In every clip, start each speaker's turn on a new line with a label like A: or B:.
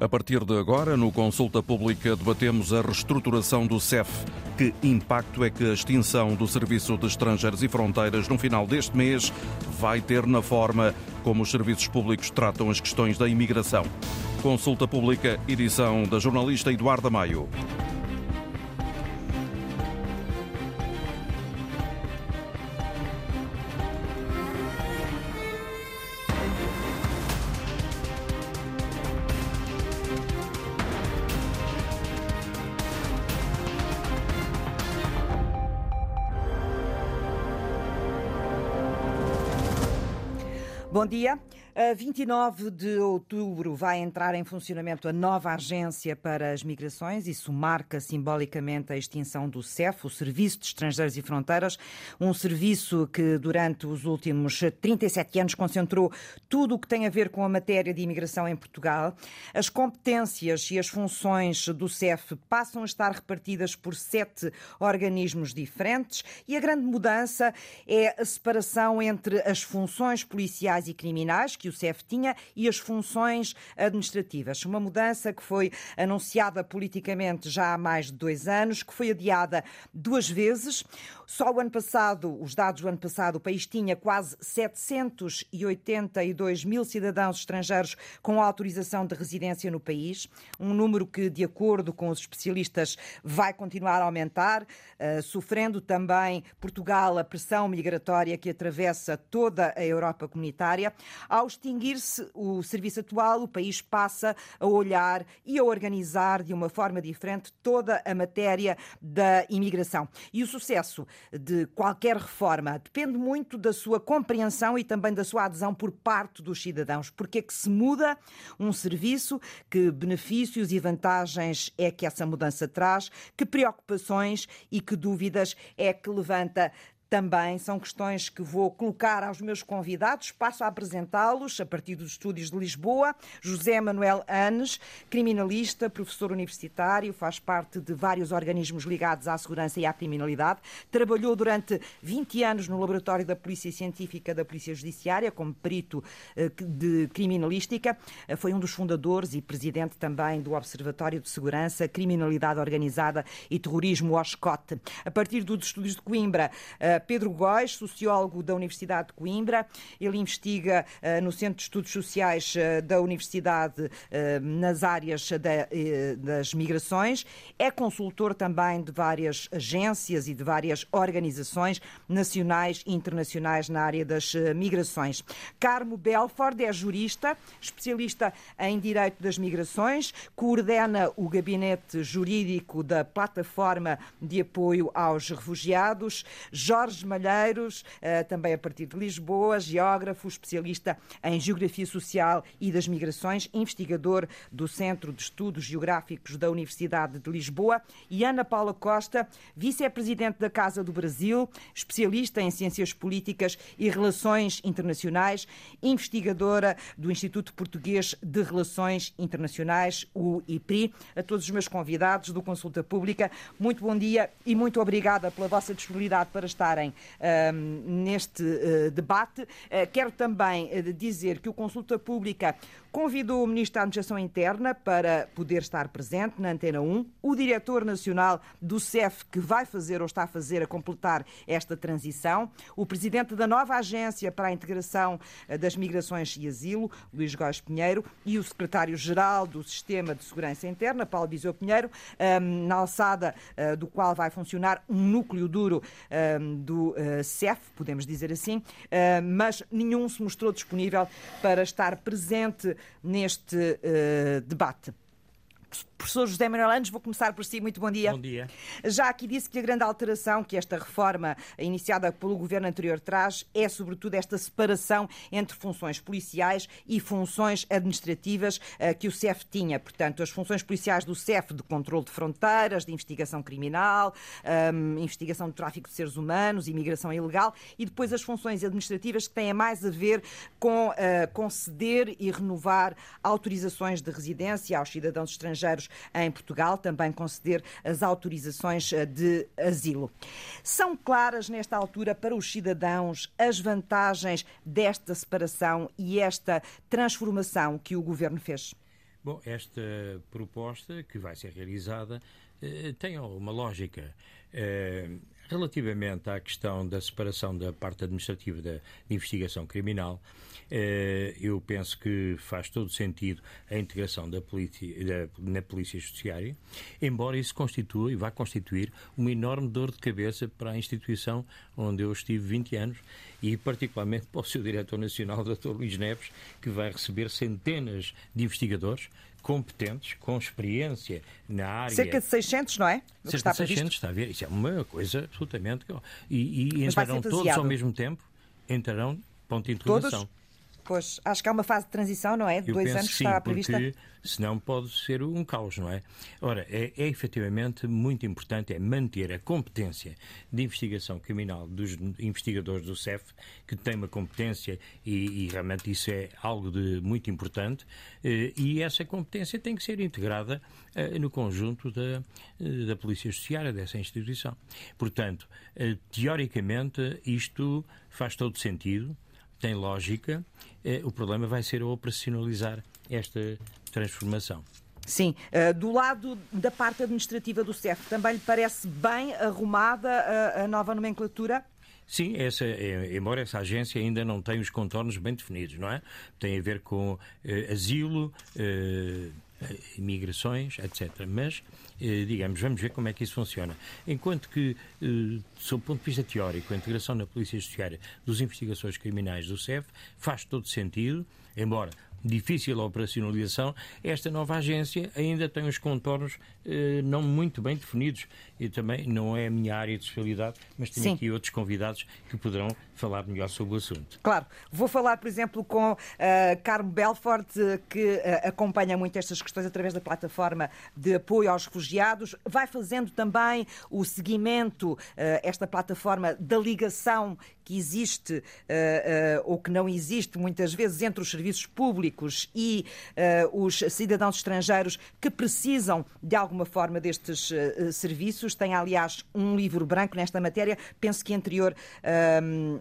A: A partir de agora, no Consulta Pública, debatemos a reestruturação do CEF. Que impacto é que a extinção do Serviço de Estrangeiros e Fronteiras no final deste mês vai ter na forma como os serviços públicos tratam as questões da imigração? Consulta Pública, edição da jornalista Eduarda Maio.
B: Dia. A 29 de outubro vai entrar em funcionamento a nova agência para as migrações. Isso marca simbolicamente a extinção do CEF, o Serviço de Estrangeiros e Fronteiras, um serviço que durante os últimos 37 anos concentrou tudo o que tem a ver com a matéria de imigração em Portugal. As competências e as funções do CEF passam a estar repartidas por sete organismos diferentes e a grande mudança é a separação entre as funções policiais e criminais, que o CEF tinha e as funções administrativas. Uma mudança que foi anunciada politicamente já há mais de dois anos, que foi adiada duas vezes. Só o ano passado, os dados do ano passado, o país tinha quase 782 mil cidadãos estrangeiros com autorização de residência no país, um número que, de acordo com os especialistas, vai continuar a aumentar, uh, sofrendo também Portugal a pressão migratória que atravessa toda a Europa comunitária. Ao extinguir-se o serviço atual, o país passa a olhar e a organizar de uma forma diferente toda a matéria da imigração. E o sucesso de qualquer reforma depende muito da sua compreensão e também da sua adesão por parte dos cidadãos. Porque é que se muda um serviço, que benefícios e vantagens é que essa mudança traz, que preocupações e que dúvidas é que levanta também são questões que vou colocar aos meus convidados. Passo a apresentá-los a partir dos estúdios de Lisboa. José Manuel Anes, criminalista, professor universitário, faz parte de vários organismos ligados à segurança e à criminalidade. Trabalhou durante 20 anos no laboratório da Polícia Científica da Polícia Judiciária como perito eh, de criminalística. Eh, foi um dos fundadores e presidente também do Observatório de Segurança, Criminalidade Organizada e Terrorismo, OSCOT. A partir dos estúdios de Coimbra, eh, Pedro Góis, sociólogo da Universidade de Coimbra. Ele investiga uh, no Centro de Estudos Sociais uh, da Universidade uh, nas áreas da, das migrações. É consultor também de várias agências e de várias organizações nacionais e internacionais na área das migrações. Carmo Belford é jurista, especialista em direito das migrações, coordena o gabinete jurídico da Plataforma de Apoio aos Refugiados. Jorge Jorge Malheiros, eh, também a partir de Lisboa, geógrafo, especialista em Geografia Social e das Migrações, investigador do Centro de Estudos Geográficos da Universidade de Lisboa, e Ana Paula Costa, vice-presidente da Casa do Brasil, especialista em Ciências Políticas e Relações Internacionais, investigadora do Instituto Português de Relações Internacionais, o IPRI. A todos os meus convidados do Consulta Pública, muito bom dia e muito obrigada pela vossa disponibilidade para estar participarem neste uh, debate. Uh, quero também eh, dizer que o Consulta Pública convidou o Ministro da Administração Interna para poder estar presente na Antena 1, o Diretor Nacional do CEF, que vai fazer ou está a fazer a completar esta transição, o Presidente da nova Agência para a Integração das Migrações e Asilo, Luís Góes Pinheiro, e o Secretário-Geral do Sistema de Segurança Interna, Paulo Bisou Pinheiro, um, na alçada uh, do qual vai funcionar um núcleo duro um, do uh, CEF, podemos dizer assim, mas nenhum se mostrou disponível para estar presente neste uh, debate. Professor José Manuel Anos, vou começar por si. Muito bom dia.
C: Bom dia.
B: Já aqui disse que a grande alteração que esta reforma iniciada pelo governo anterior traz é, sobretudo, esta separação entre funções policiais e funções administrativas uh, que o CEF tinha. Portanto, as funções policiais do CEF de controle de fronteiras, de investigação criminal, um, investigação do tráfico de seres humanos, imigração ilegal e depois as funções administrativas que têm mais a ver com uh, conceder e renovar autorizações de residência aos cidadãos estrangeiros em Portugal, também conceder as autorizações eh, de asilo. São claras nesta altura para os cidadãos as vantagens desta separação e esta transformação que o governo fez?
C: Bom, esta proposta que vai ser realizada eh, tem uma lógica. Relativamente à questão da separação da parte administrativa da investigação criminal, eh, eu penso que faz todo sentido a integração da polícia, na Polícia Judiciária, embora isso constitua e vá constituir uma enorme dor de cabeça para a instituição onde eu estive 20 anos e particularmente para o seu diretor nacional, Dr. Luís Neves, que vai receber centenas de investigadores competentes, com experiência na área.
B: Cerca de 600, não é?
C: Cerca de 600, está a ver? Isso é uma coisa absolutamente. E, e entrarão todos ao mesmo tempo? Entrarão, ponto de interrogação.
B: Todos? Pois, acho que há uma fase de transição, não é?
C: De
B: dois anos
C: que
B: sim, está prevista.
C: Porque senão pode ser um caos, não é? Ora, é, é efetivamente muito importante é manter a competência de investigação criminal dos investigadores do CEF, que tem uma competência e, e realmente isso é algo de muito importante, eh, e essa competência tem que ser integrada eh, no conjunto da, eh, da Polícia Judiciária, dessa instituição. Portanto, teoricamente, isto faz todo sentido tem lógica. Eh, o problema vai ser operacionalizar esta transformação.
B: Sim, uh, do lado da parte administrativa do CEF, também lhe parece bem arrumada a, a nova nomenclatura?
C: Sim, essa, embora essa agência ainda não tenha os contornos bem definidos, não é? Tem a ver com eh, asilo, imigrações, etc. Mas, eh, digamos, vamos ver como é que isso funciona. Enquanto que, eh, sob o ponto de vista teórico, a integração na Polícia Judiciária dos investigações criminais do CEF faz todo sentido, embora difícil a operacionalização, esta nova agência ainda tem os contornos eh, não muito bem definidos. E também não é a minha área de especialidade, mas tenho Sim. aqui outros convidados que poderão falar melhor sobre o assunto.
B: Claro. Vou falar, por exemplo, com uh, Carmo Belfort, que uh, acompanha muito estas questões através da plataforma de apoio aos refugiados. Vai fazendo também o seguimento, uh, esta plataforma da ligação que existe ou que não existe muitas vezes entre os serviços públicos e os cidadãos estrangeiros que precisam de alguma forma destes serviços. Tem, aliás, um livro branco nesta matéria, penso que anterior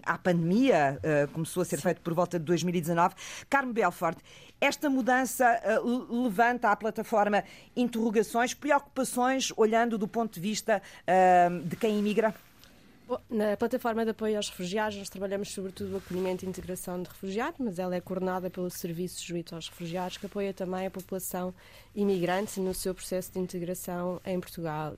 B: à pandemia, uh, começou a ser feito por volta de 2019. Carmo Belfort, esta mudança uh, levanta à plataforma interrogações, preocupações, olhando do ponto de vista uh, de quem imigra?
D: Na plataforma de apoio aos refugiados, nós trabalhamos sobretudo o acolhimento e integração de refugiados, mas ela é coordenada pelo Serviço Juízo aos Refugiados, que apoia também a população imigrante no seu processo de integração em Portugal.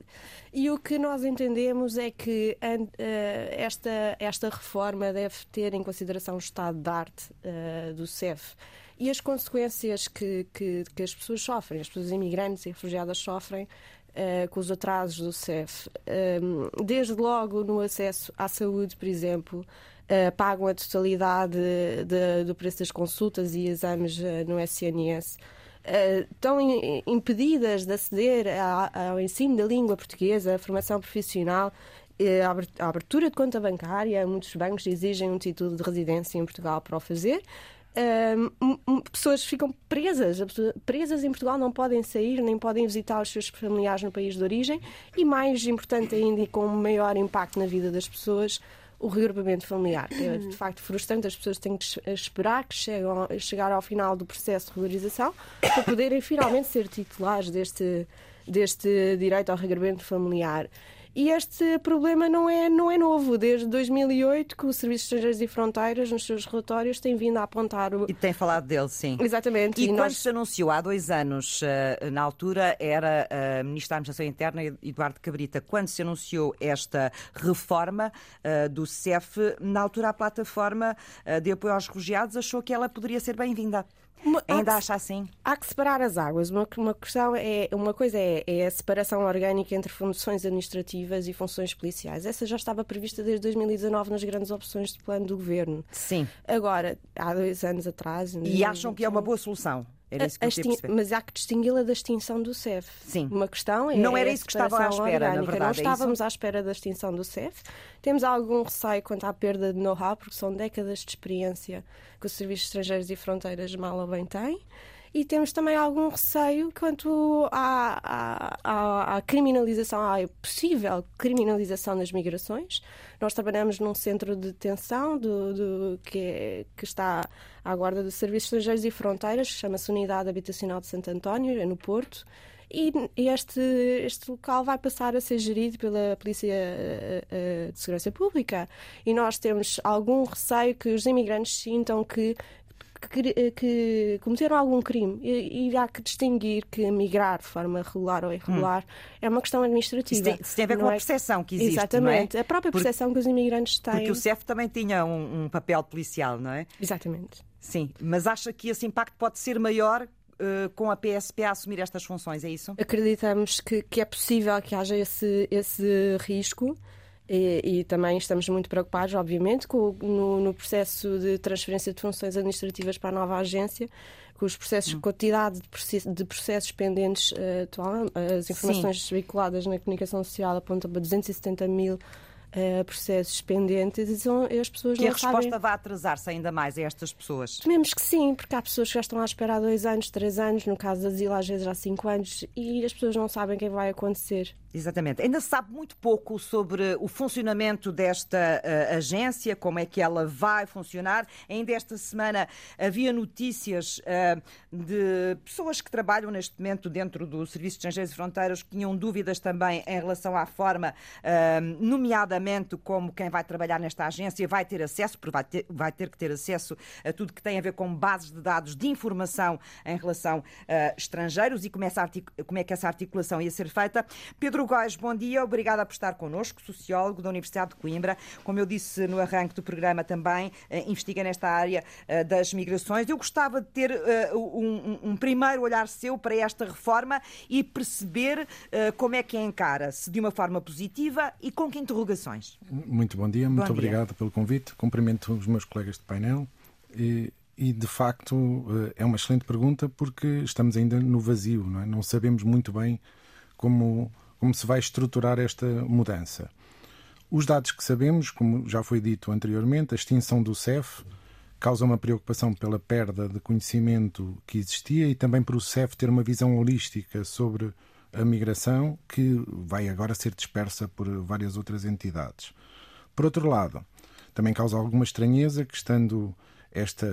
D: E o que nós entendemos é que eh, esta, esta reforma deve ter em consideração o estado de arte uh, do CEF e as consequências que, que, que, as pessoas sofrem, as pessoas imigrantes e refugiadas sofrem uh, com os atrasos do CEF. Uh, desde logo no acesso à saúde, por exemplo, uh, pagam a totalidade de, de, do preço das consultas e exames no SNS. estão impedidas de aceder ao ensino da língua portuguesa, à formação profissional, a abertura de conta bancária. Muitos bancos exigem um título de residência em Portugal para o fazer pessoas ficam presas, presas em Portugal, não podem sair, nem podem visitar os seus familiares no país de origem e, mais importante ainda, e com maior impacto na vida das pessoas, o regrupamento familiar. É de facto frustrante, as pessoas têm que esperar que chegam, chegar ao final do processo de regularização para poderem finalmente ser titulares deste, deste direito ao regrupamento familiar. E este problema não é, não é novo. Desde 2008 que o Serviço de Estrangeiros e Fronteiras, nos seus relatórios, tem vindo a apontar... O...
B: E tem falado dele, sim.
D: Exatamente.
B: E, e quando nós... se anunciou há dois anos, eh, na altura, era o eh, Ministro da Administração Interna, Eduardo Cabrita, quando se anunciou esta reforma eh, do CEF, na altura a plataforma de apoio aos refugiados achou que ela poderia ser bem-vinda. Uma, Ainda acha assim?
D: Há que separar as águas. Uma, uma questão é uma coisa é, é, a separação orgânica entre funções administrativas e funções policiais. Essa já estava prevista desde 2019 nas grandes opções de plano do governo.
B: Sim.
D: Agora, há dois anos atrás.
B: E acham que é uma boa solução? Era isso que
D: extin... Mas há que distingui-la da extinção do CEF.
B: Sim.
D: Uma questão é.
B: Não era isso que estavam à espera, orgânica. na verdade.
D: Não
B: é
D: estávamos
B: é
D: à espera da extinção do CEF. Temos algum receio quanto à perda de know-how, porque são décadas de experiência que os Serviços Estrangeiros e Fronteiras mal ou bem têm. E temos também algum receio quanto à, à, à, criminalização, à possível criminalização das migrações. Nós trabalhamos num centro de detenção do, do, que, é, que está à guarda dos Serviços Estrangeiros e Fronteiras, que chama-se Unidade Habitacional de Santo António, é no Porto. E este, este local vai passar a ser gerido pela Polícia eh, eh, de Segurança Pública. E nós temos algum receio que os imigrantes sintam que que, que, cometeram algum crime e, e, há que distinguir que migrar de forma regular ou irregular hum. é uma questão administrativa. Isso
B: tem, isso tem a ver com a é percepção que existe.
D: Exatamente,
B: é?
D: a própria percepção porque, que os imigrantes têm.
B: Porque o CEF também tinha um, um, papel policial, não é?
D: Exatamente.
B: Sim, mas acha que esse impacto pode ser maior uh, com a PSP a assumir estas funções, é isso?
D: Acreditamos que, que é possível que haja esse, esse risco. E, e, também estamos muito preocupados, obviamente, com, no, no, processo de transferência de funções administrativas para a nova agência, com os processos, hum. quantidade de, processos, de processos pendentes uh, atual. As informações Sim. veiculadas na comunicação social apontam para 270 mil uh, processos pendentes e são, as pessoas
B: que
D: não
B: a resposta
D: sabem...
B: vai atrasar-se ainda mais a estas pessoas?
D: Tememos que sim, porque há pessoas que já estão à espera há dois anos, três anos, no caso das asilo às vezes há cinco anos, e as pessoas não sabem o que vai acontecer.
B: Exatamente. Ainda se sabe muito pouco sobre o funcionamento desta uh, agência, como é que ela vai funcionar. Ainda esta semana havia notícias uh, de pessoas que trabalham neste momento dentro do Serviço de Estrangeiros e Fronteiras que tinham dúvidas também em relação à forma, uh, nomeadamente como quem vai trabalhar nesta agência vai ter acesso, porque vai ter, vai ter que ter acesso a tudo que tem a ver com bases de dados de informação em relação a estrangeiros e como, essa como é que essa articulação ia ser feita. Pedro Pedro Góes, bom dia, obrigada por estar connosco, sociólogo da Universidade de Coimbra. Como eu disse no arranque do programa também, eh, investiga nesta área eh, das migrações. Eu gostava de ter eh, um, um, primeiro olhar seu para esta reforma e perceber como é que a encara, se de uma forma positiva e com que interrogações.
E: Muito bom dia, muito bom obrigado dia. pelo convite. Cumprimento os meus colegas de painel. E... E de facto é uma excelente pergunta porque estamos ainda no vazio, não, é? não sabemos muito bem como como se vai estruturar esta mudança. Os dados que sabemos, como já foi dito anteriormente, a extinção do CEF causa uma preocupação pela perda de conhecimento que existia e também por o CEF ter uma visão holística sobre a migração que vai agora ser dispersa por várias outras entidades. Por outro lado, também causa alguma estranheza que, estando esta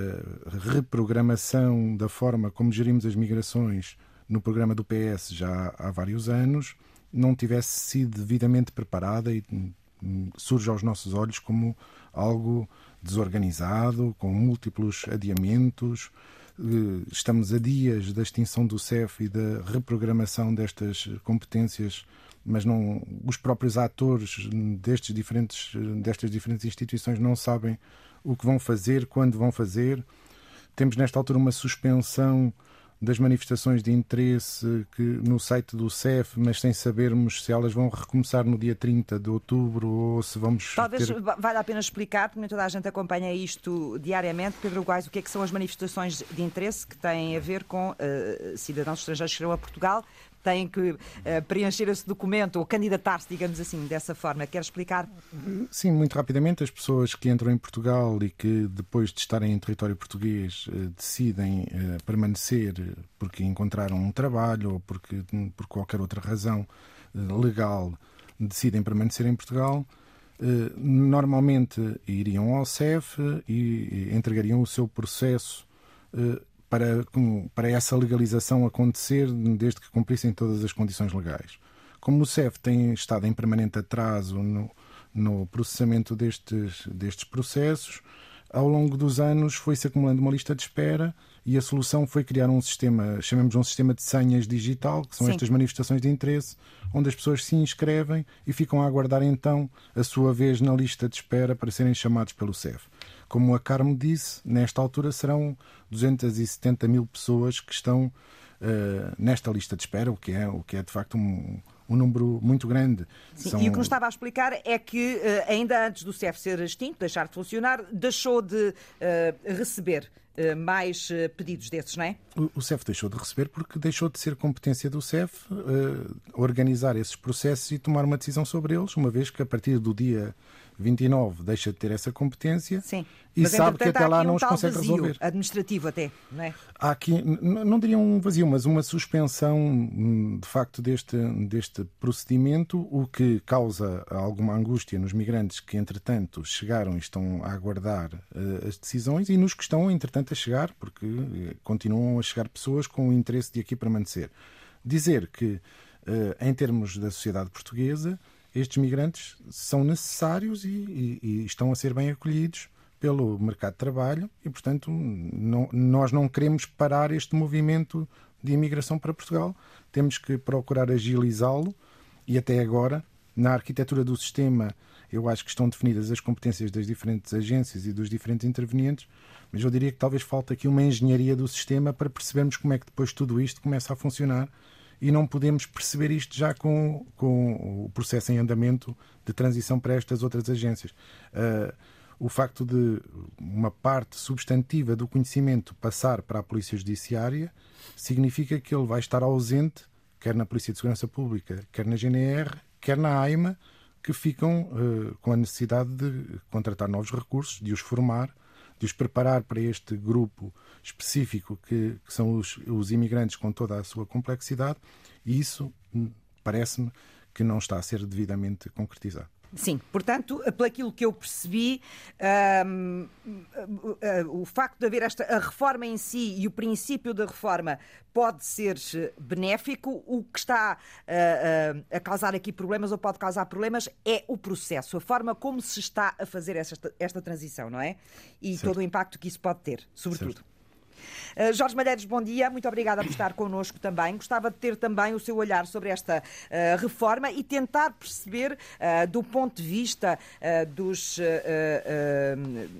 E: reprogramação da forma como gerimos as migrações no programa do PS já há vários anos, não tivesse sido devidamente preparada e hum, surge aos nossos olhos como algo desorganizado, com múltiplos adiamentos. Eh, estamos a dias da extinção do CEF e da reprogramação destas competências, mas não os próprios atores destes diferentes, destas diferentes instituições não sabem o que vão fazer, quando vão fazer. Temos nesta altura uma suspensão das manifestações de interesse que, no site do CEF, mas sem sabermos se elas vão recomeçar no dia 30 de outubro ou se vamos.
B: Talvez
E: ter...
B: valha a pena explicar, porque nem toda a gente acompanha isto diariamente. Pedro Guais, o que é que são as manifestações de interesse que têm a ver com uh, cidadãos estrangeiros que chegam a Portugal têm que uh, preencher esse documento ou candidatar-se, digamos assim, dessa forma. Quer explicar?
E: Sim, muito rapidamente. As pessoas que entram em Portugal e que depois de estarem em território português uh, decidem uh, permanecer porque encontraram um trabalho ou porque, por qualquer outra razão legal, decidem permanecer em Portugal. Normalmente iriam ao CEF e entregariam o seu processo para, para essa legalização acontecer desde que cumprissem todas as condições legais. Como o CEF tem estado em permanente atraso no, no processamento destes, destes processos, ao longo dos anos foi-se acumulando uma lista de espera e a solução foi criar um sistema, chamemos um sistema de senhas digital, que são Sim. estas manifestações de interesse, onde as pessoas se inscrevem e ficam a aguardar então a sua vez na lista de espera para serem chamados pelo CEF. Como a Carmo disse, nesta altura serão 270 mil pessoas que estão uh, nesta lista de espera, o que é, o que é de facto um, um número muito grande.
B: Sim, São... E o que nos estava a explicar é que, uh, ainda antes do CEF ser extinto, deixar de funcionar, deixou de uh, receber mais pedidos desses, não é?
E: O CEF deixou de receber porque deixou de ser competência do CEF organizar esses processos e tomar uma decisão sobre eles, uma vez que a partir do dia 29 deixa de ter essa competência
B: Sim.
E: e
B: mas,
E: sabe que até lá
B: um
E: não os consegue
B: vazio,
E: resolver.
B: Administrativo até, não é?
E: Há aqui, não diria um vazio, mas uma suspensão hum, de facto deste, deste procedimento, o que causa alguma angústia nos migrantes que, entretanto, chegaram e estão a aguardar uh, as decisões e nos que estão, entretanto, a chegar, porque uh, continuam a chegar pessoas com o interesse de aqui permanecer. Dizer que, uh, em termos da sociedade portuguesa, estes migrantes são necessários e, e, e, estão a ser bem acolhidos pelo mercado de trabalho e, portanto, não, nós não queremos parar este movimento de imigração para Portugal. Temos que procurar agilizá-lo e, até agora, na arquitetura do sistema, eu acho que estão definidas as competências das diferentes agências e dos diferentes intervenientes, mas eu diria que talvez falta aqui uma engenharia do sistema para percebermos como é que depois tudo isto começa a funcionar e não podemos perceber isto já com, com o processo em andamento de transição para estas outras agências. Uh, o facto de uma parte substantiva do conhecimento passar para a Polícia Judiciária significa que ele vai estar ausente, quer na Polícia de Segurança Pública, quer na GNR, quer na AIMA, que ficam uh, com a necessidade de contratar novos recursos, de os formar, de os preparar para este grupo específico que, que são os, os imigrantes com toda a sua complexidade, e isso hum, parece-me que não está a ser devidamente concretizado.
B: Sim, portanto, pelaquilo que eu percebi, um, o facto de haver esta a reforma em si e o princípio da reforma pode ser benéfico. O que está a, a, a causar aqui problemas ou pode causar problemas é o processo, a forma como se está a fazer esta, esta transição, não é? E certo. todo o impacto que isso pode ter, sobretudo. Certo. Uh, Jorge Malheiros, bom dia. Muito obrigada por estar connosco também. Gostava de ter também o seu olhar sobre esta uh, reforma e tentar perceber, uh, do ponto de vista dos,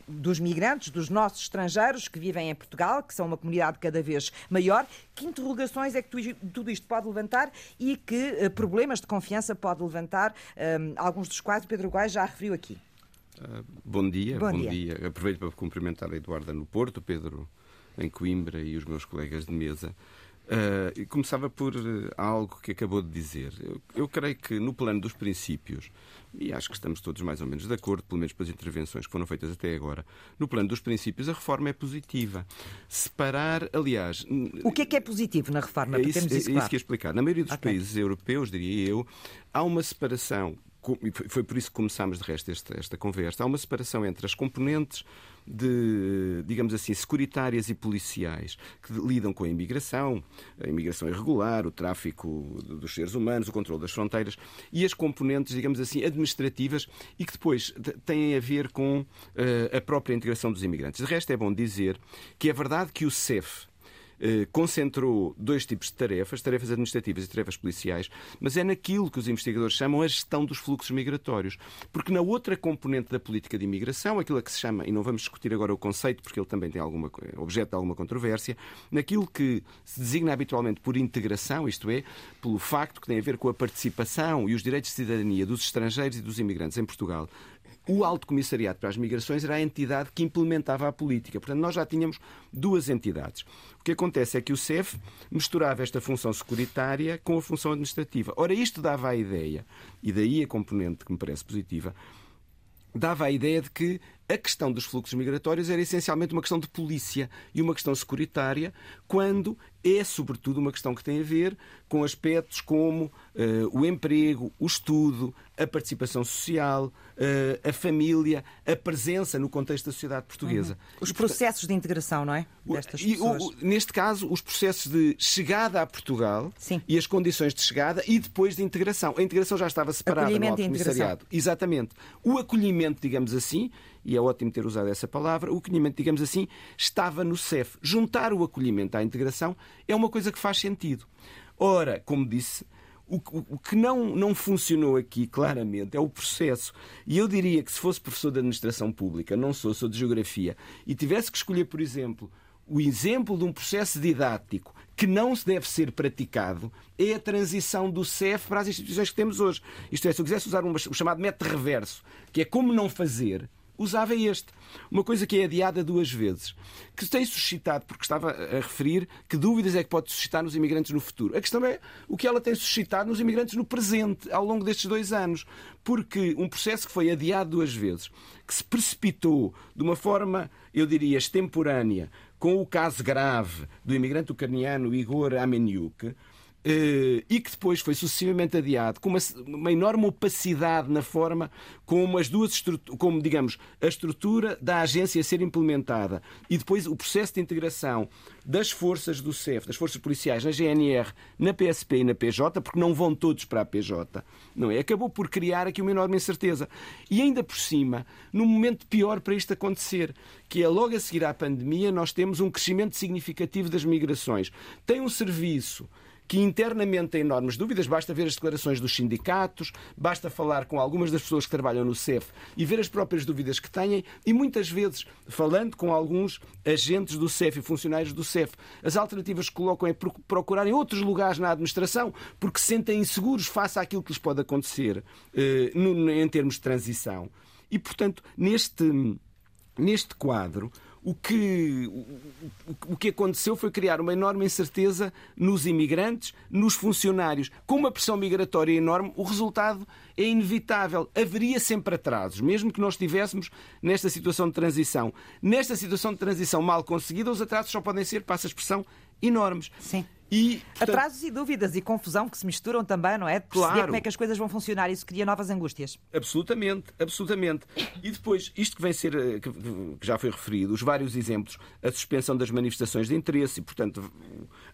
B: dos migrantes, dos nossos estrangeiros que vivem em Portugal, que são uma comunidade cada vez maior, que interrogações é que tudo isto pode levantar e que problemas de confiança pode levantar, alguns dos quais o Pedro Guai já referiu aqui.
F: Bom dia, bom, bom dia. dia. Aproveito para cumprimentar a Eduarda no Porto, Pedro em Coimbra e os meus colegas de mesa. Uh, começava por uh, algo que acabou de dizer. Eu, eu, creio que no plano dos princípios, e acho que estamos todos mais ou menos de acordo, pelo menos pelas intervenções que foram feitas até agora, no plano dos princípios a reforma é positiva. Separar, aliás.
B: O que é que é positivo na reforma?
F: É isso, é, isso que ia explicar. Na maioria dos okay. países europeus, diria eu, há uma separação foi por isso que começámos de resto esta, esta conversa. Há uma separação entre as componentes de, digamos assim, securitárias e policiais que lidam com a imigração, a imigração irregular, o tráfico dos seres humanos, o controle das fronteiras e as componentes, digamos assim, administrativas e que depois têm a ver com uh, a própria integração dos imigrantes. De resto, é bom dizer que é verdade que o CEF, concentrou dois tipos de tarefas, tarefas administrativas e tarefas policiais, mas é naquilo que os investigadores chamam a gestão dos fluxos migratórios. Porque na outra componente da política de imigração, aquilo que se chama, e não vamos discutir agora o conceito, porque ele também tem alguma, objeto de alguma controvérsia, naquilo que se designa habitualmente por integração, isto é, pelo facto que tem a ver com a participação e os direitos de cidadania dos estrangeiros e dos imigrantes em Portugal, o Alto Comissariado para as Migrações era a entidade que implementava a política. Portanto, nós já tínhamos duas entidades. O que acontece é que o CEF misturava esta função securitária com a função administrativa. Ora, isto dava a ideia, e daí a componente que me parece positiva, dava a ideia de que a questão dos fluxos migratórios era essencialmente uma questão de polícia e uma questão securitária, quando é, sobretudo, uma questão que tem a ver com aspectos como uh, o emprego, o estudo, a participação social, uh, a família, a presença no contexto da sociedade portuguesa.
B: Uhum. Os processos de integração, não é? Destas
F: e, pessoas. O, neste caso, os processos de chegada a Portugal Sim. e as condições de chegada e depois de integração. A integração já estava separada no Alto Comissariado. Exatamente. O acolhimento, digamos assim, e é ótimo ter usado essa palavra, o acolhimento, digamos assim, estava no CEF. Juntar o acolhimento à integração é uma coisa que faz sentido. Ora, como disse, o, que não, não funcionou aqui claramente é o processo. E eu diria que se fosse professor de administração pública, não sou, sou de geografia, e tivesse que escolher, por exemplo, o exemplo de um processo didático que não se deve ser praticado é a transição do CEF para as instituições que temos hoje. Isto é, se eu quisesse usar um, o chamado método reverso, que é como não fazer, usava este. Uma coisa que é adiada duas vezes, que tem suscitado, porque estava a referir, que dúvidas é que pode suscitar nos imigrantes no futuro. A questão é o que ela tem suscitado nos imigrantes no presente, ao longo destes dois anos. Porque um processo que foi adiado duas vezes, que se precipitou de uma forma, eu diria, extemporânea, com o caso grave do imigrante ucraniano Igor Ameniuk, e que depois foi sucessivamente adiado, com uma, uma, enorme opacidade na forma como as duas como digamos a estrutura da agência a ser implementada e depois o processo de integração das forças do CEF, das forças policiais na GNR, na PSP e na PJ, porque não vão todos para a PJ, não é? Acabou por criar aqui uma enorme incerteza. E ainda por cima, num momento pior para isto acontecer, que é logo a seguir à pandemia, nós temos um crescimento significativo das migrações. Tem um serviço que internamente tem enormes dúvidas. Basta ver as declarações dos sindicatos, basta falar com algumas das pessoas que trabalham no CEF e ver as próprias dúvidas que têm e muitas vezes, falando com alguns agentes do CEF e funcionários do CEF, as alternativas que colocam é procurarem outros lugares na administração porque se sentem inseguros face àquilo que lhes pode acontecer eh, em termos de transição. E, portanto, neste, neste quadro, o que, o, o que aconteceu foi criar uma enorme incerteza nos imigrantes, nos funcionários. Com uma pressão migratória enorme, o resultado é inevitável. Haveria sempre atrasos, mesmo que nós estivéssemos nesta situação de transição. Nesta situação de transição mal conseguida, os atrasos só podem ser, passa a expressão, enormes.
B: Sim. E, portanto... Atrasos e dúvidas e confusão que se misturam também, não é? De claro. como é que as coisas vão funcionar. Isso cria novas angústias.
F: Absolutamente, absolutamente. E depois, isto que vem ser, eh, que já foi referido, os vários exemplos, a suspensão das manifestações de interesse e, portanto,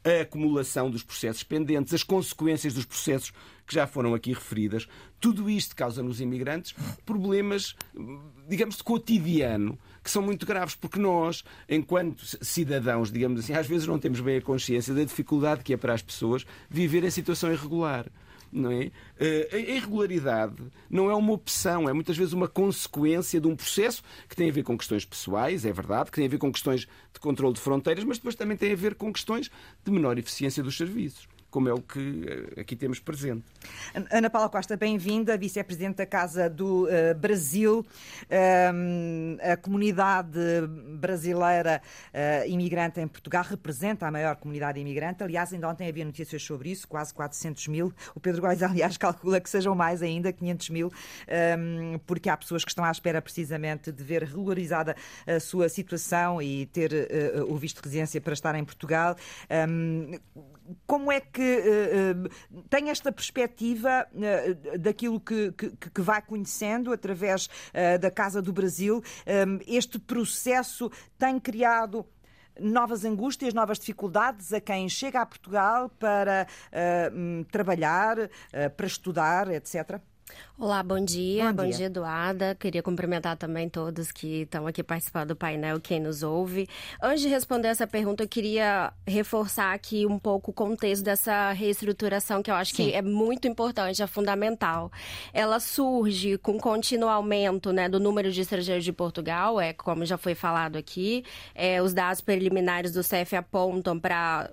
F: a acumulação dos processos pendentes, as consequências dos processos que já foram aqui referidas, tudo isto causa nos imigrantes problemas, digamos, de cotidiano que são muito graves, porque nós, enquanto cidadãos, digamos assim, às vezes não temos bem a consciência da dificuldade que é para as pessoas viver em situação irregular. Não é? Eh, a irregularidade não é uma opção, é muitas vezes uma consequência de um processo que tem a ver com questões pessoais, é verdade, que tem a ver com questões de controle de fronteiras, mas depois também tem a ver com questões de menor eficiência dos serviços como é o que eh, aqui temos presente.
B: Ana Paula Costa, bem-vinda, vice-presidente da Casa do uh, Brasil. Um, a comunidade brasileira uh, imigrante em Portugal representa a maior comunidade imigrante. Aliás, ainda ontem havia notícias sobre isso, quase 400 mil. O Pedro Góes, aliás, calcula que sejam mais ainda, 500 mil, um, porque há pessoas que estão à espera precisamente de ver regularizada a sua situação e ter uh, o visto de residência para estar em Portugal. Um, como é que uh, uh, tem esta perspectiva uh, daquilo que, que, que, vai conhecendo através da Casa do Brasil? este processo tem criado novas angústias, novas dificuldades a quem chega a Portugal para uh, trabalhar, uh, para estudar, etc?
G: Olá, bom dia. Bom, bom dia. dia. Eduarda. Queria cumprimentar também todos que estão aqui participando do painel, quem nos ouve. Antes de responder essa pergunta, eu queria reforçar aqui um pouco o contexto dessa reestruturação, que eu acho Sim. que é muito importante, é fundamental. Ela surge com contínuo aumento né, do número de estrangeiros de Portugal, é como já foi falado aqui. É, os dados preliminares do CEF apontam para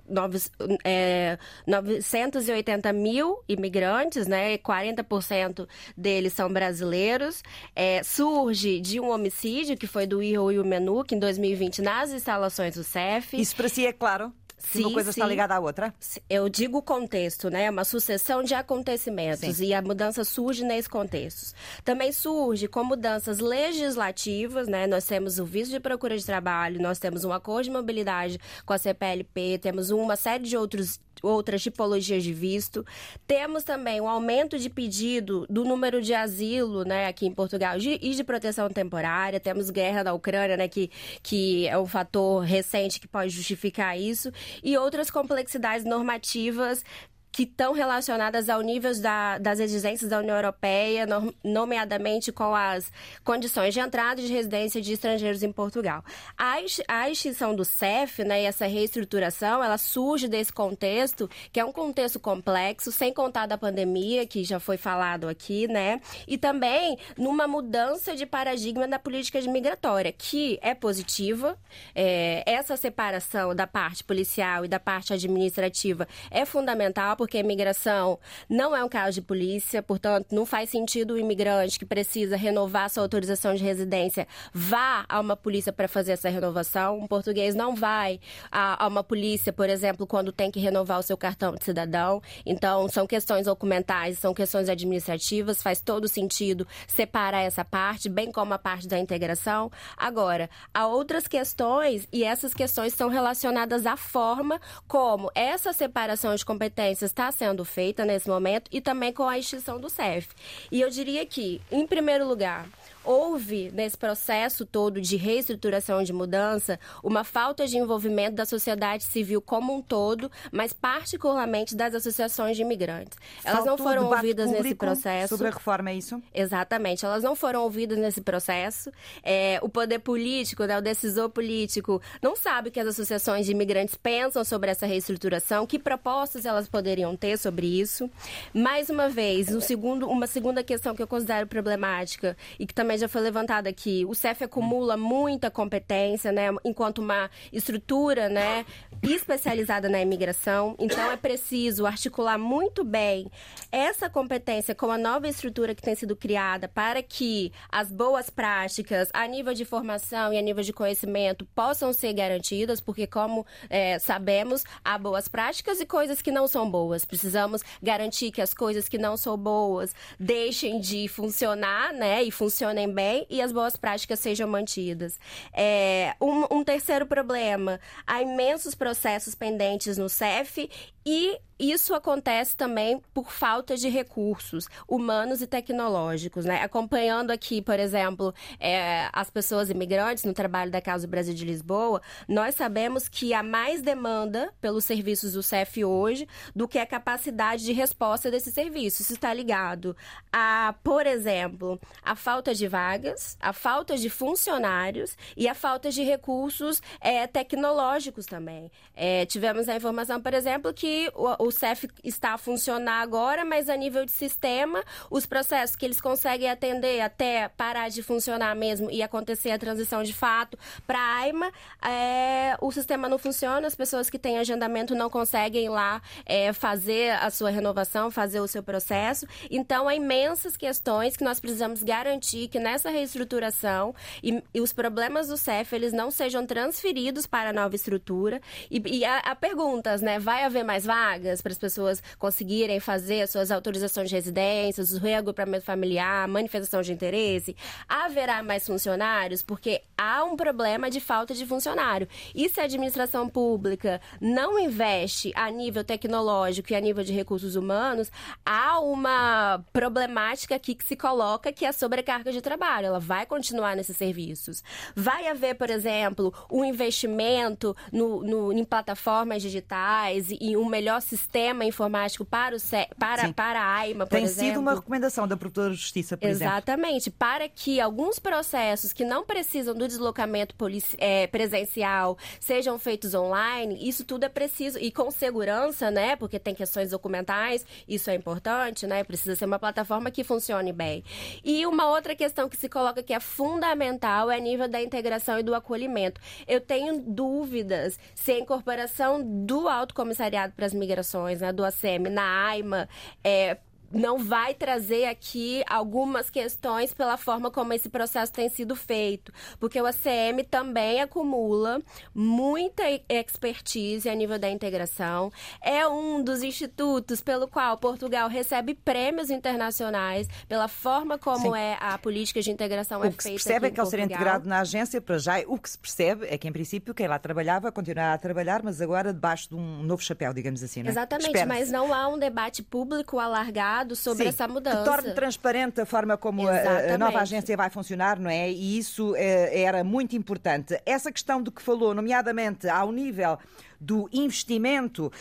G: é, 980 mil imigrantes, né, 40% deles são brasileiros. É, surge de um homicídio que foi do Iho Yumenuk em 2020 nas instalações do CEF.
B: Isso para si é claro? Sim, uma coisa sim. está ligada à outra?
G: Eu digo o contexto, né? Uma sucessão de acontecimentos sim. e a mudança surge nesse contexto. Também surge com mudanças legislativas, né? Nós temos o visto de procura de trabalho, nós temos um acordo de mobilidade com a CPLP, temos uma série de outros outras tipologias de visto. Temos também um aumento de pedido do número de asilo, né, aqui em Portugal, de, e de proteção temporária. Temos guerra da Ucrânia, né, que, que é um fator recente que pode justificar isso, e outras complexidades normativas que estão relacionadas ao nível da, das exigências da União Europeia, nomeadamente com as condições de entrada e de residência de estrangeiros em Portugal. A, a extinção do CEF, né, e essa reestruturação, ela surge desse contexto, que é um contexto complexo, sem contar da pandemia, que já foi falado aqui, né, e também numa mudança de paradigma da política migratória, que é positiva. É, essa separação da parte policial e da parte administrativa é fundamental porque imigração não é um caso de polícia, portanto, não faz sentido o imigrante que precisa renovar sua autorização de residência vá a uma polícia para fazer essa renovação. Um português não vai a, a uma polícia, por exemplo, quando tem que renovar o seu cartão de cidadão. Então, são questões documentais, são questões administrativas, faz todo sentido separar essa parte, bem como a parte da integração. Agora, há outras questões e essas questões estão relacionadas à forma como essa separação de competências está sendo feita nesse momento e também com a extinção do CEF. E eu diria que, em primeiro lugar, houve nesse processo todo de reestruturação de mudança uma falta de envolvimento da sociedade civil como um todo, mas particularmente das associações de imigrantes. Elas
B: Faltou
G: não foram ouvidas nesse processo.
B: Sobre a reforma, é isso?
G: Exatamente, elas não foram ouvidas nesse processo. É, o poder político, né, o decisor político, não sabe o que as associações de imigrantes pensam sobre essa reestruturação, que propostas elas poderiam ter sobre isso. Mais uma vez, um segundo, uma segunda questão que eu considero problemática e que também também já foi levantado aqui, o CEF acumula muita competência, né, enquanto uma estrutura, né, especializada na imigração. Então é preciso articular muito bem essa competência com a nova estrutura que tem sido criada para que as boas práticas a nível de formação e a nível de conhecimento possam ser garantidas, porque como é, sabemos há boas práticas e coisas que não são boas. Precisamos garantir que as coisas que não são boas deixem de funcionar, né, e funcionem funcionem bem e as boas práticas sejam mantidas. É, um, um terceiro problema: há imensos processos pendentes no CEF e isso acontece também por falta de recursos humanos e tecnológicos, né? Acompanhando aqui, por exemplo, é, as pessoas imigrantes no trabalho da Casa do Brasil de Lisboa, nós sabemos que há mais demanda pelos serviços do CEF hoje do que a capacidade de resposta desses serviços. Isso está ligado a, por exemplo, a falta de vagas, a falta de funcionários e a falta de recursos é, tecnológicos também. É, tivemos a informação, por exemplo, que o, o o CEF está a funcionar agora, mas a nível de sistema, os processos que eles conseguem atender até parar de funcionar mesmo e acontecer a transição de fato para a AIMA, é, o sistema não funciona, as pessoas que têm agendamento não conseguem lá é, fazer a sua renovação, fazer o seu processo. Então, há imensas questões que nós precisamos garantir que nessa reestruturação e, e os problemas do CEF eles não sejam transferidos para a nova estrutura. E, e há, há perguntas, né? Vai haver mais vagas? Para as pessoas conseguirem fazer as suas autorizações de residência, o reagrupamento familiar, manifestação de interesse. Haverá mais funcionários? Porque há um problema de falta de funcionário. E se a administração pública não investe a nível tecnológico e a nível de recursos humanos, há uma problemática aqui que se coloca que é a sobrecarga de trabalho. Ela vai continuar nesses serviços. Vai haver, por exemplo, um investimento no, no em plataformas digitais e um melhor sistema sistema informático para, o, para, para a AIMA, por
B: Tem
G: exemplo.
B: sido uma recomendação da Promotora de Justiça, por
G: Exatamente,
B: exemplo.
G: para que alguns processos que não precisam do deslocamento é, presencial sejam feitos online, isso tudo é preciso, e com segurança, né, porque tem questões documentais, isso é importante, né, precisa ser uma plataforma que funcione bem. E uma outra questão que se coloca que é fundamental é a nível da integração e do acolhimento. Eu tenho dúvidas se a incorporação do Alto Comissariado para as Migrações né, do ACM na AIMA é, não vai trazer aqui algumas questões pela forma como esse processo tem sido feito, porque o ACM também acumula muita expertise a nível da integração. É um dos institutos pelo qual Portugal recebe prêmios internacionais pela forma como Sim. é a política de integração
B: o
G: é
B: feita.
G: O que
B: se percebe
G: é
B: que ao ser integrado na agência, para já, o que se percebe é que, em princípio, quem lá trabalhava continuará a trabalhar, mas agora debaixo de um novo chapéu, digamos assim. Não é?
G: Exatamente, mas não há um debate público alargado sobre
B: Sim,
G: essa mudança.
B: Que torne transparente a forma como a, a, nova agência vai funcionar, não é? E isso é, era muito importante. Essa questão do que falou, nomeadamente ao nível do investimento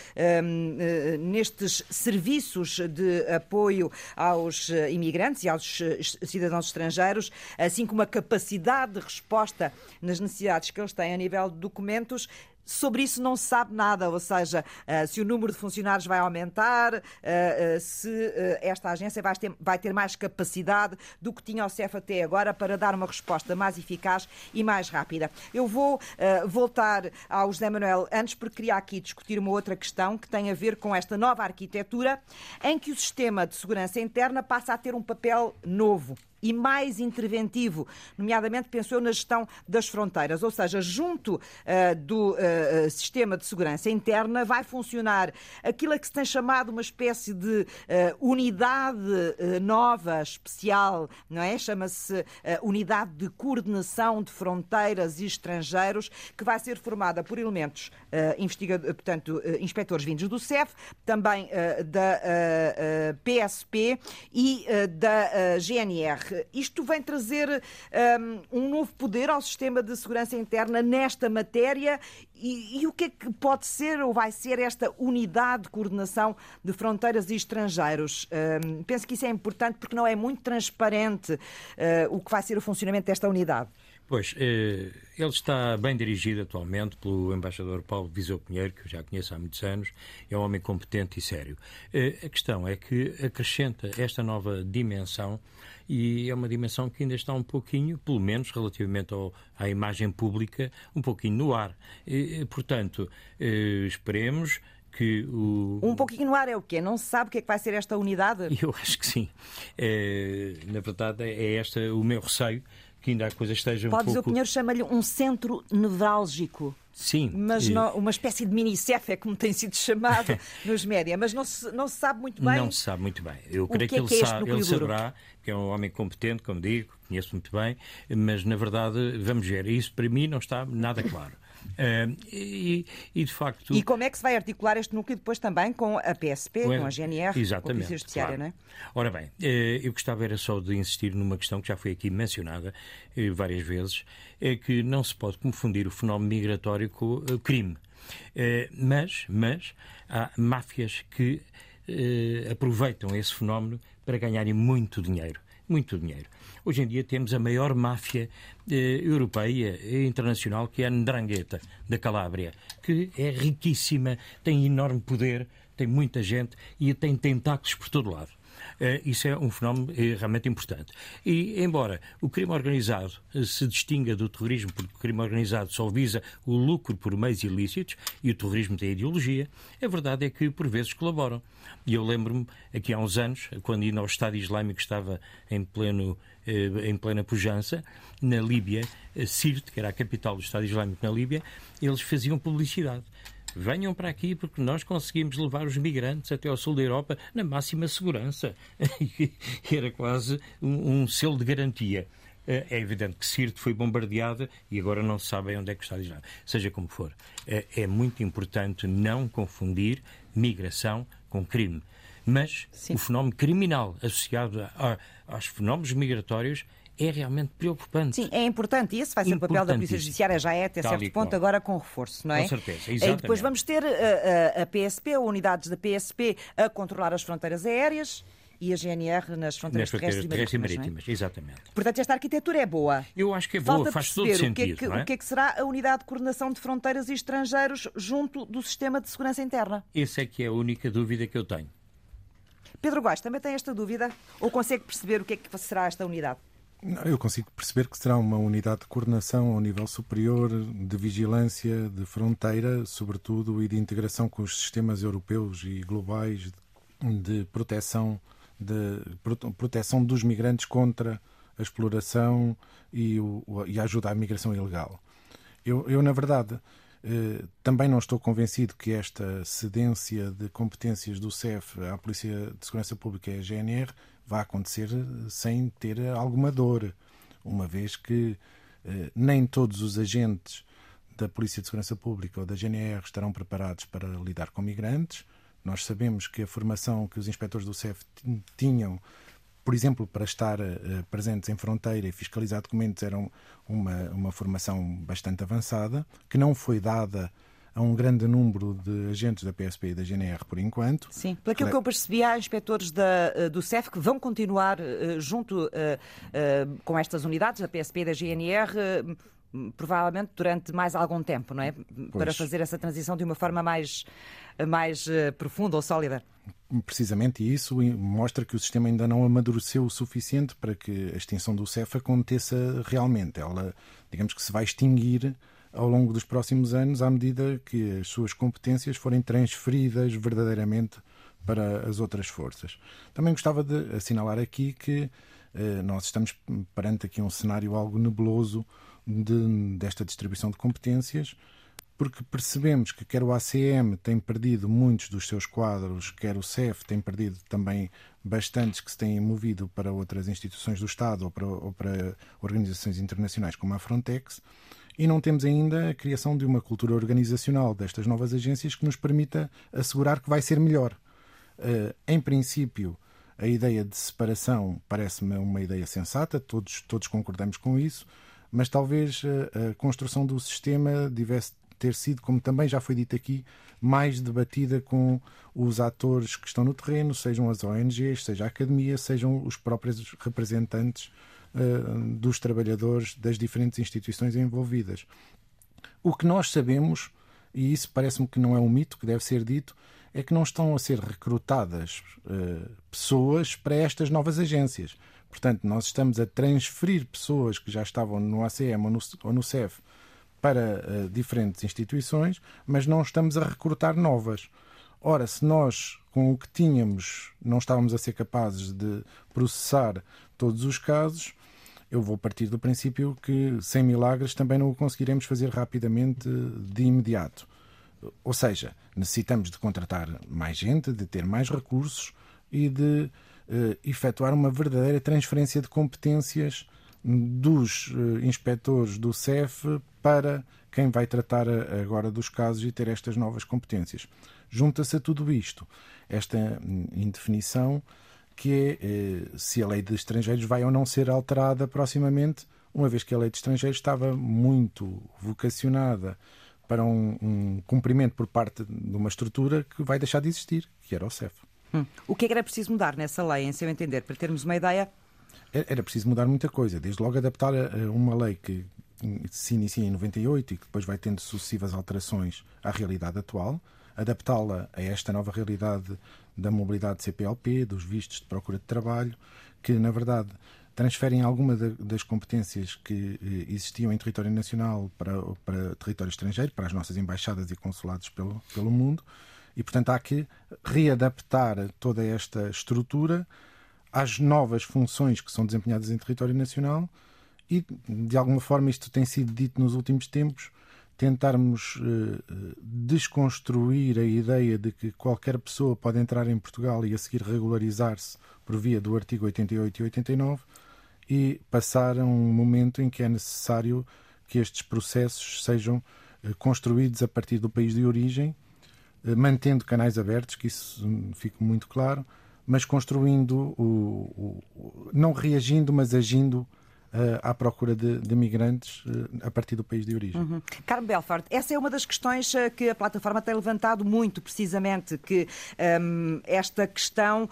B: um, uh, nestes serviços de apoio aos uh, imigrantes e aos cidadãos estrangeiros, assim como a capacidade de resposta nas necessidades que eles têm a nível de documentos, sobre isso não se sabe nada, ou seja, uh, se o número de funcionários vai aumentar, uh, uh, se esta agência vai ter mais capacidade do que tinha o CEF até agora para dar uma resposta mais eficaz e mais rápida. Eu vou voltar ao José Manuel antes, porque queria aqui discutir uma outra questão que tem a ver com esta nova arquitetura em que o sistema de segurança interna passa a ter um papel novo e mais interventivo, nomeadamente penso eu na gestão das fronteiras, ou seja, junto uh, do uh, sistema de segurança interna vai funcionar aquilo a que se tem chamado uma espécie de uh, unidade nova, especial, não é? Chama-se Unidade de Coordenação de Fronteiras e Estrangeiros, que vai ser formada por elementos, portanto, inspectores vindos do CEF, também da PSP e da GNR isto vem trazer um, um, novo poder ao sistema de segurança interna nesta matéria e, e, o que é que pode ser ou vai ser esta unidade de coordenação de fronteiras e estrangeiros? Um, penso que isso é importante porque não é muito transparente uh, o que vai ser o funcionamento desta unidade.
C: Pois, eh, ele está bem dirigido atualmente pelo embaixador Paulo Viseu Pinheiro, que eu já conheço há muitos anos, é um homem competente e sério. Eh, a questão é que acrescenta esta nova dimensão e é uma dimensão que ainda está um pouquinho, pelo menos relativamente ao, à imagem pública, um pouquinho no ar. E, portanto, eh, esperemos que o...
B: Um pouquinho no ar é o quê? Não se sabe o que é que vai ser esta unidade?
C: Eu acho que sim. É, na verdade, é este o meu receio, que ainda a coisa esteja um
B: Pode
C: pouco...
B: O Pinheiro chama-lhe um centro nevrálgico.
C: Sim.
B: Mas e... não, uma espécie de mini-CEF é como tem sido chamado nos média, mas não se, não se sabe muito bem.
C: Não se sabe muito bem. Eu creio que, é que, ele, sabe, ele saberá, que é um homem competente, como digo, conheço muito bem, mas na verdade, vamos ver, isso para mim não está nada claro. Uh, e, e, de facto.
B: E como é que se vai articular este núcleo depois também com a PSP, com, com a GNR,
C: exatamente, com a
B: Polícia Judiciária,
C: claro.
B: não é?
C: Ora bem, uh, eu gostava era só de insistir numa questão que já foi aqui mencionada uh, várias vezes, é que não se pode confundir o fenómeno migratório com o crime. mas, mas há máfias que aproveitam esse fenómeno para ganharem muito dinheiro. Muito dinheiro. Hoje em dia temos a maior máfia eh, europeia e internacional, que é a Ndrangheta, da Calábria, que é riquíssima, tem enorme poder, tem muita gente e tem tentáculos por todo lado. Uh, isso é um fenómeno uh, realmente importante. E, embora o crime organizado uh, se distinga do terrorismo, porque o crime organizado só visa o lucro por meios ilícitos e o terrorismo tem ideologia, a verdade é que, por vezes, colaboram. E eu lembro-me, aqui há uns anos, quando ainda o Estado Islâmico estava em pleno em plena pujança, na Líbia, Sirte, que era a capital do Estado Islâmico na Líbia, eles faziam publicidade venham para aqui porque nós conseguimos levar os migrantes até ao sul da Europa na máxima segurança. Era quase um, um selo de garantia. É, é evidente que Sirte foi bombardeada e agora não se sabe onde é que está Israel. Seja como for, é, é muito importante não confundir migração com crime. Mas Sim. o fenómeno criminal associado a, aos fenómenos migratórios é realmente preocupante.
B: Sim, é importante. E esse vai ser o papel da Polícia Judiciária, já é até Tal certo ponto, agora com reforço, não é?
C: Com certeza, exatamente.
B: E depois vamos ter a, eh, a, eh, a PSP, unidades da PSP, a controlar as fronteiras aéreas e a GNR nas fronteiras, nas terrestres, terrestres e marítimas.
C: é? Exatamente.
B: Portanto, esta arquitetura é boa.
C: Eu acho que é boa,
B: Falta
C: faz todo sentido.
B: O que, é que,
C: é?
B: o que, é que será a unidade de coordenação de fronteiras e estrangeiros junto do sistema de segurança interna?
C: Essa é que é a única dúvida que eu tenho.
B: Pedro Góes também tem esta dúvida? Ou consegue perceber o que é que será esta unidade?
E: Eu consigo perceber que será uma unidade de coordenação ao nível superior, de vigilância, de fronteira, sobretudo, e de integração com os sistemas europeus e globais de proteção, de proteção dos migrantes contra a exploração e, o, e a ajuda à migração ilegal. Eu, eu na verdade, eh, também não estou convencido que esta cedência de competências do CEF à Polícia de Segurança Pública e à GNR vai acontecer sem ter alguma dor, uma vez que eh, nem todos os agentes da Polícia de Segurança Pública ou da GNR estarão preparados para lidar com migrantes. Nós sabemos que a formação que os inspectores do CEF tinham, por exemplo, para estar uh, presentes em fronteira e fiscalizar documentos, era uma, uma formação bastante avançada, que não foi dada a um grande número de agentes da PSP e da GNR por enquanto.
B: Sim, pelo que eu percebi, há inspectores da, eh, do CEF que vão continuar uh, junto uh, com estas unidades, da PSP e da GNR, provavelmente durante mais algum tempo, não é? Pois. Para fazer essa transição de uma forma mais, mais profunda ou sólida.
E: Precisamente isso mostra que o sistema ainda não amadureceu o suficiente para que a extinção do CEF aconteça realmente. Ela, digamos que se vai extinguir ao longo dos próximos anos à medida que as suas competências forem transferidas verdadeiramente para as outras forças. Também gostava de assinalar aqui que eh, nós estamos perante aqui um cenário algo nebuloso de, desta distribuição de competências, porque percebemos que quer o ACM tem perdido muitos dos seus quadros, quer o CEF tem perdido também bastantes que se têm movido para outras instituições do Estado ou para, ou para organizações internacionais como a Frontex, e não temos ainda a criação de uma cultura organizacional destas novas agências que nos permita assegurar que vai ser melhor. Uh, em princípio, a ideia de separação parece-me uma ideia sensata, todos, todos concordamos com isso, mas talvez a, a construção do sistema devesse ter sido, como também já foi dito aqui, mais debatida com os atores que estão no terreno, sejam as ONGs, seja a academia, sejam os próprios representantes dos trabalhadores das diferentes instituições envolvidas. O que nós sabemos, e isso parece-me que não é um mito que deve ser dito, é que não estão a ser recrutadas uh, pessoas para estas novas agências. Portanto, nós estamos a transferir pessoas que já estavam no ACM ou no, ou no CEF para uh, diferentes instituições, mas não estamos a recrutar novas. Ora, se nós, com o que tínhamos, não estávamos a ser capazes de processar todos os casos, eu vou partir do princípio que, sem milagres, também não o conseguiremos fazer rapidamente de imediato. Ou seja, necessitamos de contratar mais gente, de ter mais recursos e de uh, efetuar uma verdadeira transferência de competências dos uh, inspectores do CEF para quem vai tratar agora dos casos e ter estas novas competências. Junta-se a tudo isto esta hum, indefinição que é se a lei de estrangeiros vai ou não ser alterada proximamente, uma vez que a lei de estrangeiros estava muito vocacionada para um, um cumprimento por parte de uma estrutura que vai deixar de existir, que era o CEF.
B: Hum. O que é que era preciso mudar nessa lei, em seu entender, para termos uma ideia?
E: Era preciso mudar muita coisa, desde logo adaptar a uma lei que se inicia em 98 e que depois vai tendo sucessivas alterações à realidade atual, adaptá-la a esta nova realidade da mobilidade CPLP, dos vistos de procura de trabalho, que na verdade transferem alguma das competências que eh, existiam em território nacional para, para território estrangeiro, para as nossas embaixadas e consulados pelo, pelo mundo, e portanto há que readaptar toda esta estrutura às novas funções que são desempenhadas em território nacional. E de alguma forma isto tem sido dito nos últimos tempos tentarmos uh, desconstruir a ideia de que qualquer pessoa pode entrar em Portugal e a seguir regularizar-se por via do artigo 88 e 89 e passar a um momento em que é necessário que estes processos sejam uh, construídos a partir do país de origem, mantendo canais abertos, que isso um, fique muito claro, mas construindo, o, o, não reagindo, mas agindo à procura de, de migrantes uh, a partir do país de origem.
B: Uhum. Carmo Belfort, essa é uma das questões uh, que a plataforma tem levantado muito, precisamente, que um, esta questão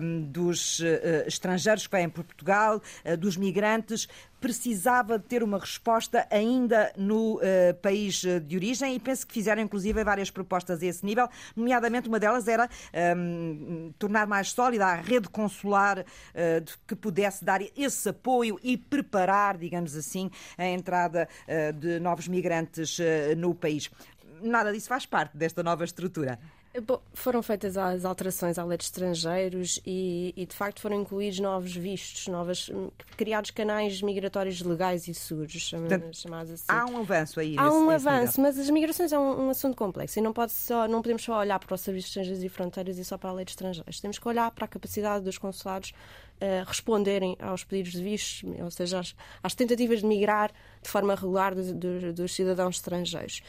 B: um, dos estrangeiros que vêm por Portugal, dos migrantes, precisava de ter uma resposta ainda no uh, país de origem e penso que fizeram inclusive várias propostas a esse nível, nomeadamente uma delas era um, ehm, tornar mais sólida a rede consular uh, que pudesse dar esse apoio e preparar, digamos assim, a entrada uh, de novos migrantes no país. Nada disso faz parte desta nova estrutura.
D: Bom, foram feitas as alterações à lei de estrangeiros e, e, de facto foram incluídos novos vistos, novas, criados canais migratórios legais e seguros, chamados assim.
B: Há um avanço aí.
D: Há
B: nesse,
D: um
B: nesse
D: avanço,
B: nível.
D: mas as migrações é um, um, assunto complexo e não, pode só, não podemos só olhar para o Serviço de Estrangeiros e Fronteiras e só para a lei de estrangeiros. Temos que olhar para a capacidade dos consulados uh, responderem aos pedidos de vistos, ou seja, às, às tentativas de migrar de forma regular dos, dos, dos cidadãos estrangeiros.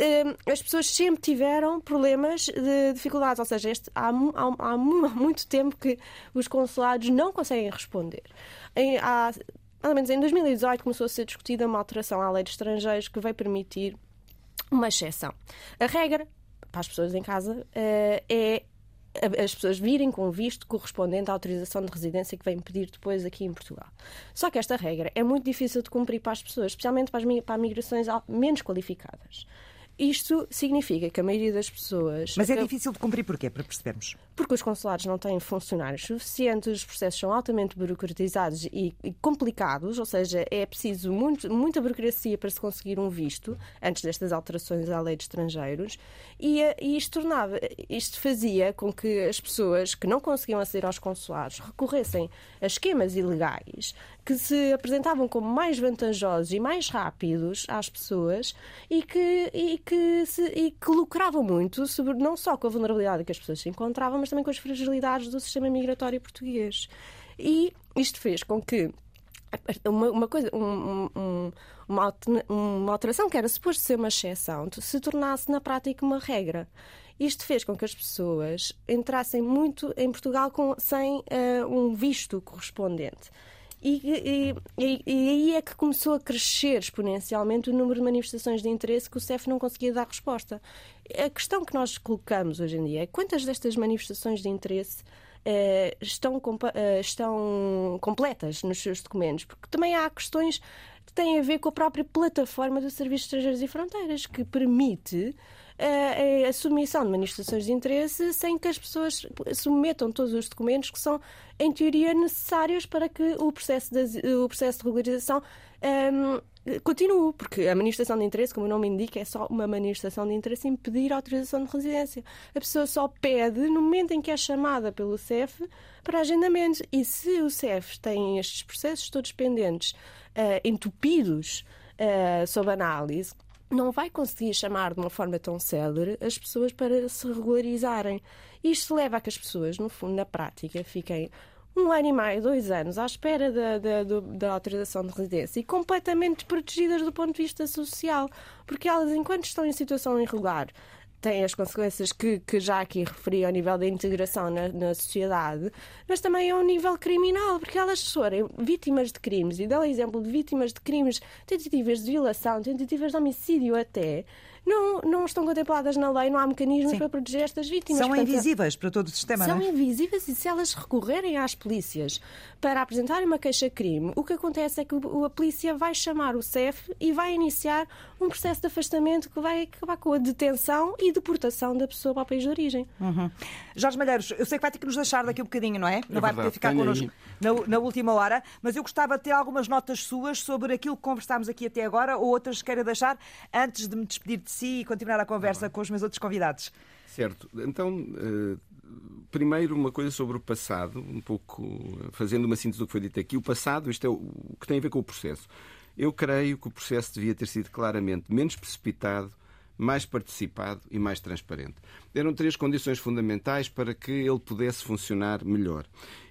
D: Hum, as pessoas sempre tiveram problemas de dificuldades, ou seja, este, há, há, há, muito tempo que os consulados não conseguem responder. Em, há, pelo menos em 2018 começou a ser discutida uma alteração à lei de estrangeiros que vai permitir uma exceção. A regra para as pessoas em casa eh, é as pessoas virem com visto correspondente à autorização de residência que vêm pedir depois aqui em Portugal. Só que esta regra é muito difícil de cumprir para as pessoas, especialmente para as, para migrações menos qualificadas. Isto significa que a maioria das pessoas.
B: Mas é difícil de cumprir porquê? Para percebermos.
D: Porque os consulados não têm funcionários suficientes, os processos são altamente burocratizados e, e complicados, ou seja, é preciso muito, muita burocracia para se conseguir um visto, antes destas alterações à lei de estrangeiros, e, e isto tornava, isto fazia com que as pessoas que não conseguiam aceder aos consulados recorressem a esquemas ilegais que se apresentavam como mais vantajosos e mais rápidos às pessoas e que, e que, se, e que lucravam muito sobre não só com a vulnerabilidade que as pessoas se encontravam, mas também com as fragilidades do sistema migratório português. E isto fez com que uma, uma coisa, um, um, uma, alteração que era suposto ser uma exceção se tornasse na prática uma regra. Isto fez com que as pessoas entrassem muito em Portugal com, sem uh, um visto correspondente. E, e, e, aí é que começou a crescer exponencialmente o número de manifestações de interesse que o CEF não conseguia dar resposta. A questão que nós colocamos hoje em dia é quantas destas manifestações de interesse eh, estão, eh, estão completas nos seus documentos, porque também há questões que têm a ver com a própria plataforma do Serviço de Estrangeiros e Fronteiras, que permite a, a submissão de manifestações de interesse sem que as pessoas submetam todos os documentos que são, em teoria, necessários para que o processo de, o processo de regularização um, continue, porque a manifestação de interesse, como o nome indica, é só uma manifestação de interesse em pedir autorização de residência. A pessoa só pede no momento em que é chamada pelo CEF para agendamento. E se o CEF tem estes processos todos pendentes, uh, entupidos uh, sob análise, não vai conseguir chamar de uma forma tão célere as pessoas para se regularizarem. Isto leva a que as pessoas, no fundo, na prática, fiquem um ano e meio, dois anos, à espera da, da, da, autorização de residência e completamente protegidas do ponto de vista social, porque elas, enquanto estão em situação irregular, tem as consequências que, que já aqui referi ao nível da integração na, na, sociedade, mas também ao nível criminal, porque elas forem vítimas de crimes, e dá o exemplo de vítimas de crimes, tentativas de violação, tentativas de homicídio até, não, não estão contempladas na lei, não há mecanismos Sim. para proteger estas vítimas.
B: São Portanto, invisíveis para todo o sistema,
D: São
B: não
D: é? invisíveis e se elas recorrerem às polícias para apresentarem uma queixa-crime, o que acontece é que a polícia vai chamar o CEF e vai iniciar um processo de afastamento que vai acabar com a detenção e deportação da pessoa para o país de origem.
B: Uhum. Jorge Malheiros, eu sei que vai ter que nos deixar daqui um bocadinho, não é? Não é vai poder ficar connosco na, na, última hora, mas eu gostava de ter algumas notas suas sobre aquilo que conversámos aqui até agora ou outras que queira deixar antes de me despedir de si e continuar a conversa ah. com os meus outros convidados.
F: Certo. Então, uh, primeiro uma coisa sobre o passado, um pouco fazendo uma síntese do que foi dito aqui. O passado, isto é o que tem a ver com o processo. Eu creio que o processo devia ter sido claramente menos precipitado, mais participado e mais transparente. Eram três condições fundamentais para que ele pudesse funcionar melhor.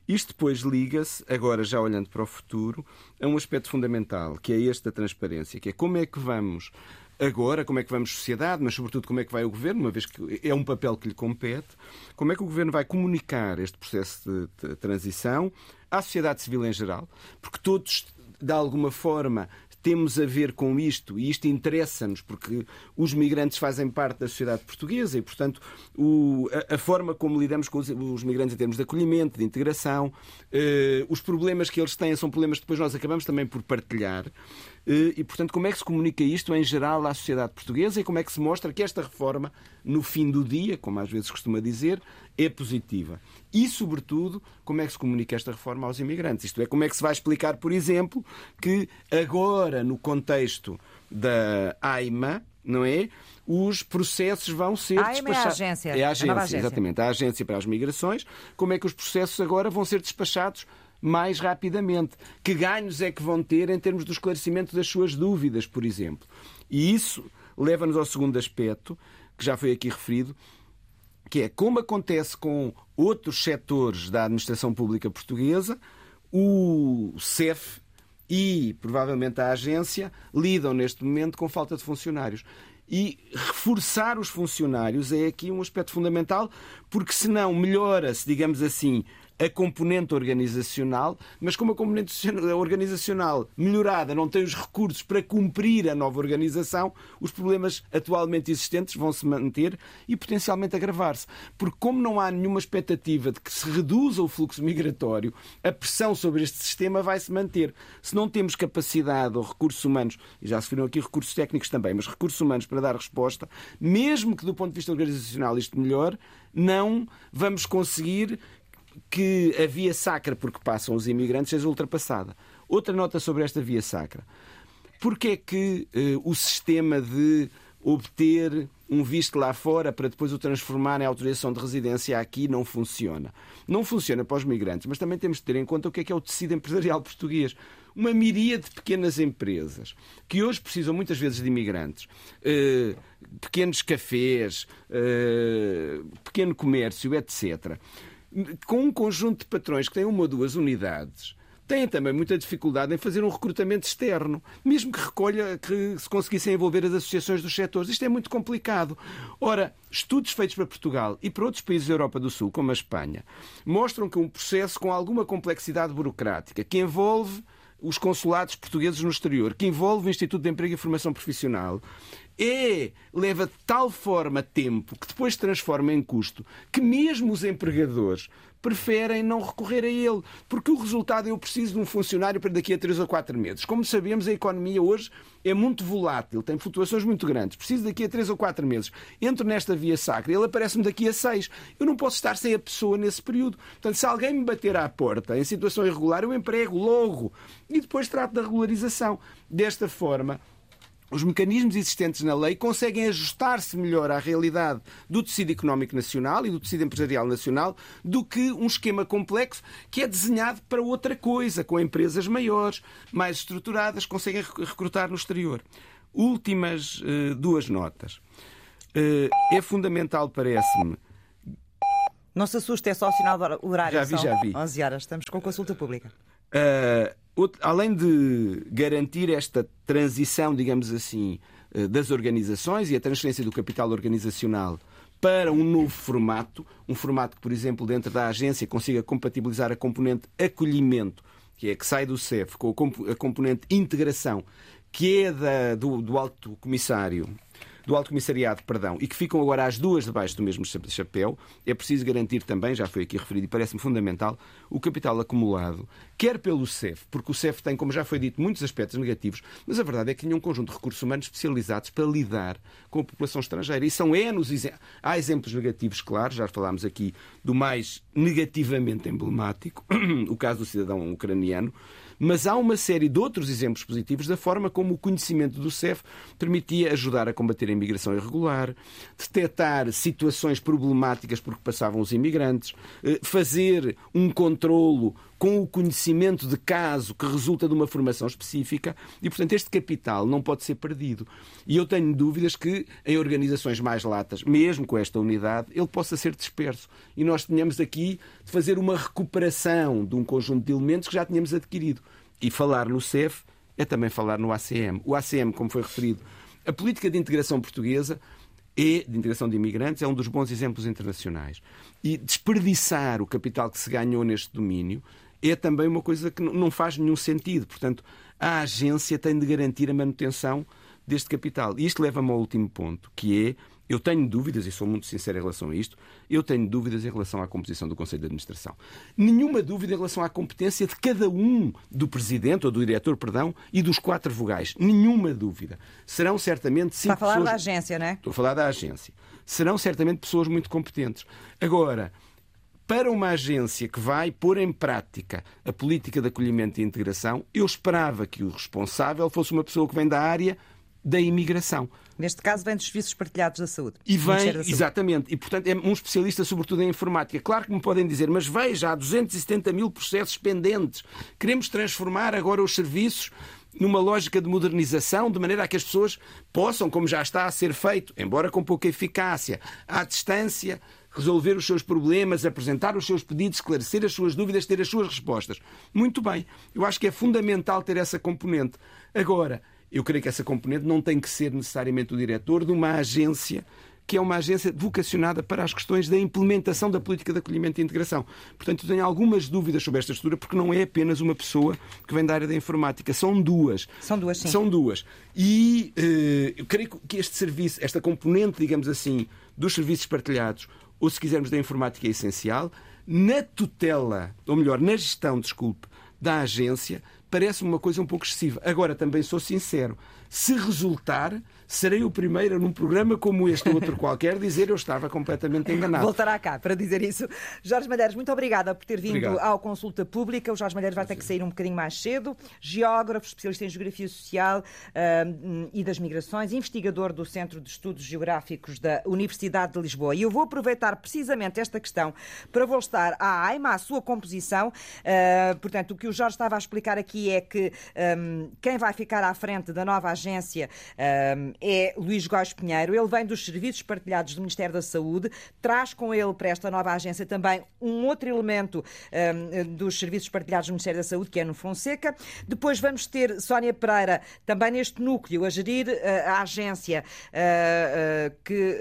F: Isto depois liga-se, agora já olhando para o futuro, a um aspecto fundamental, que é este da transparência, que é como é que vamos agora, como é que vamos sociedade, mas sobretudo como é que vai o governo, uma vez que é um papel que lhe compete, como é que o governo vai comunicar este processo de, transição à sociedade civil em geral, porque todos de alguma forma temos a ver com isto e isto interessa-nos porque os migrantes fazem parte da sociedade portuguesa e, portanto, o, a, a, forma como lidamos com os, os, migrantes em termos de acolhimento, de integração, eh, os problemas que eles têm são problemas que depois nós acabamos também por partilhar. Eh, e, portanto, como é que se comunica isto em geral à sociedade portuguesa e como é que se mostra que esta reforma, no fim do dia, como às vezes costuma dizer, é positiva? E, sobretudo, como é que se comunica esta reforma aos imigrantes? Isto é, como é que se vai explicar, por exemplo, que agora, no contexto da AIMA, não é? Os processos vão ser
B: a despachados. É a agência.
F: É a agência, a agência, exatamente. A agência para as migrações. Como é que os processos agora vão ser despachados mais rapidamente. Que ganhos é que vão ter em termos do esclarecimento das suas dúvidas, por exemplo? E isso leva-nos ao segundo aspecto, que já foi aqui referido, que é como acontece com outros setores da administração pública portuguesa, o CEF e provavelmente a agência lidam neste momento com falta de funcionários. e reforçar os funcionários é aqui um aspecto fundamental, porque senão melhora-se, digamos assim, a componente organizacional, mas como a componente organizacional melhorada não tem os recursos para cumprir a nova organização, os problemas atualmente existentes vão se manter e potencialmente agravar-se. Porque, como não há nenhuma expectativa de que se reduza o fluxo migratório, a pressão sobre este sistema vai se manter. Se não temos capacidade ou recursos humanos, e já se viram aqui recursos técnicos também, mas recursos humanos para dar resposta, mesmo que do ponto de vista organizacional isto melhore, não vamos conseguir que a via sacra porque passam os imigrantes seja ultrapassada. Outra nota sobre esta via sacra. Porquê é que eh, o sistema de obter um visto lá fora para depois o transformar em autorização de residência aqui não funciona. Não funciona para os migrantes, mas também temos de ter em conta o que é que é o tecido empresarial português. Uma miríade de pequenas empresas que hoje precisam muitas vezes de imigrantes, eh, pequenos cafés, eh, pequeno comércio, etc com um conjunto de patrões que têm uma ou duas unidades, têm também muita dificuldade em fazer um recrutamento externo, mesmo que recolha, que se conseguissem envolver as associações dos setores. Isto é muito complicado. Ora, estudos feitos para Portugal e para outros países da Europa do Sul, como a Espanha, mostram que um processo com alguma complexidade burocrática, que envolve os consulados portugueses no exterior, que envolve o Instituto de Emprego e Formação Profissional, é, leva de tal forma tempo que depois transforma em custo que mesmo os empregadores preferem não recorrer a ele, porque o resultado é eu preciso de um funcionário para daqui a três ou quatro meses. Como sabemos, a economia hoje é muito volátil, tem flutuações muito grandes. Preciso daqui a três ou quatro meses. Entro nesta via sacra, ele aparece-me daqui a seis. Eu não posso estar sem a pessoa nesse período. Portanto, se alguém me bater à porta em situação irregular, eu emprego logo e depois trato da regularização. Desta forma, os mecanismos existentes na lei conseguem ajustar-se melhor à realidade do tecido económico nacional e do tecido empresarial nacional do que um esquema complexo que é desenhado para outra coisa, com empresas maiores, mais estruturadas, conseguem recrutar no exterior. Últimas uh, duas notas. Uh, é fundamental, parece-me.
B: Não se assuste, é só o sinal do horário.
F: Já vi, já vi.
B: 11 horas, estamos com consulta pública.
F: Uh, além de garantir esta transição, digamos assim, eh, das organizações e a transferência do capital organizacional para um novo formato, um formato que, por exemplo, dentro da agência consiga compatibilizar a componente acolhimento, que é que sai do CEF, com a componente integração, que é da, do, do Alto Comissário do Alto Comissariado, perdão, e que ficam agora as duas debaixo do mesmo chapéu, é preciso garantir também, já foi aqui referido e parece-me fundamental, o capital acumulado, quer pelo CEF, porque o CEF tem, como já foi dito, muitos aspectos negativos, mas a verdade é que tinha um conjunto de recursos humanos especializados para lidar com a população estrangeira. E são N Há exemplos negativos, claro, já falámos aqui do mais negativamente emblemático, o caso do cidadão ucraniano, mas há uma série de outros exemplos positivos da forma como o conhecimento do CEF permitia ajudar a combater a imigração irregular, detectar situações problemáticas porque passavam os imigrantes, eh, fazer um controlo com o conhecimento de caso que resulta de uma formação específica e, portanto, este capital não pode ser perdido. E eu tenho dúvidas que em organizações mais latas, mesmo com esta unidade, ele possa ser disperso. E nós tenhamos aqui de fazer uma recuperação de um conjunto de elementos que já tínhamos adquirido. E falar no CEF é também falar no ACM. O ACM, como foi referido, a política de integração portuguesa e de integração de imigrantes é um dos bons exemplos internacionais. E desperdiçar o capital que se ganhou neste domínio é também uma coisa que não faz nenhum sentido. Portanto, a agência tem de garantir a manutenção deste capital. E isto leva-me ao último ponto, que é eu tenho dúvidas, e sou muito sincero em relação a isto, eu tenho dúvidas em relação à composição do Conselho de Administração. Nenhuma dúvida em relação à competência de cada um do Presidente, ou do Diretor, perdão, e dos quatro vogais. Nenhuma dúvida. Serão certamente cinco
B: Está a falar
F: pessoas...
B: da agência, não é?
F: Estou a falar da agência. Serão certamente pessoas muito competentes. Agora, para uma agência que vai pôr em prática a política de acolhimento e integração, eu esperava que o responsável fosse uma pessoa que vem da área da imigração.
B: Neste caso, vem dos serviços partilhados da saúde.
F: E vem, exatamente, e portanto é um especialista sobretudo em informática. Claro que me podem dizer, mas veja, há 270 mil processos pendentes. Queremos transformar agora os serviços numa lógica de modernização, de maneira a que as pessoas possam, como já está a ser feito, embora com pouca eficácia, à distância, resolver os seus problemas, apresentar os seus pedidos, esclarecer as suas dúvidas, ter as suas respostas. Muito bem. Eu acho que é fundamental ter essa componente. Agora, eu creio que essa componente não tem que ser necessariamente o diretor de uma agência que é uma agência vocacionada para as questões da implementação da política de acolhimento e integração. Portanto, tenho algumas dúvidas sobre esta estrutura, porque não é apenas uma pessoa que vem da área da informática, são duas.
B: São duas, sim.
F: São duas. E eh, eu creio que este serviço, esta componente, digamos assim, dos serviços partilhados, ou se quisermos da informática, é essencial. Na tutela, ou melhor, na gestão, desculpe, da agência, parece-me uma coisa um pouco excessiva. Agora, também sou sincero, se resultar, serei o primeiro num programa como este ou outro qualquer dizer eu estava completamente enganado.
B: Voltará cá para dizer isso. Jorge Malheiros, muito obrigada por ter vindo
F: Obrigado.
B: ao Consulta Pública. O Jorge Malheiros vai ter que sair um bocadinho mais cedo. Geógrafo, especialista em Geografia Social uh, e das Migrações, investigador do Centro de Estudos Geográficos da Universidade de Lisboa. E eu vou aproveitar precisamente esta questão para voltar à AIMA, à sua composição. Uh, portanto, o que o Jorge estava a explicar aqui é que um, quem vai ficar à frente da nova agência um, é Luís Góes Pinheiro. Ele vem dos serviços partilhados do Ministério da Saúde, traz com ele para esta nova agência também um outro elemento um, dos serviços partilhados do Ministério da Saúde, que é no Fonseca. Depois vamos ter Sónia Pereira, também neste núcleo, a gerir uh, a agência uh, uh, que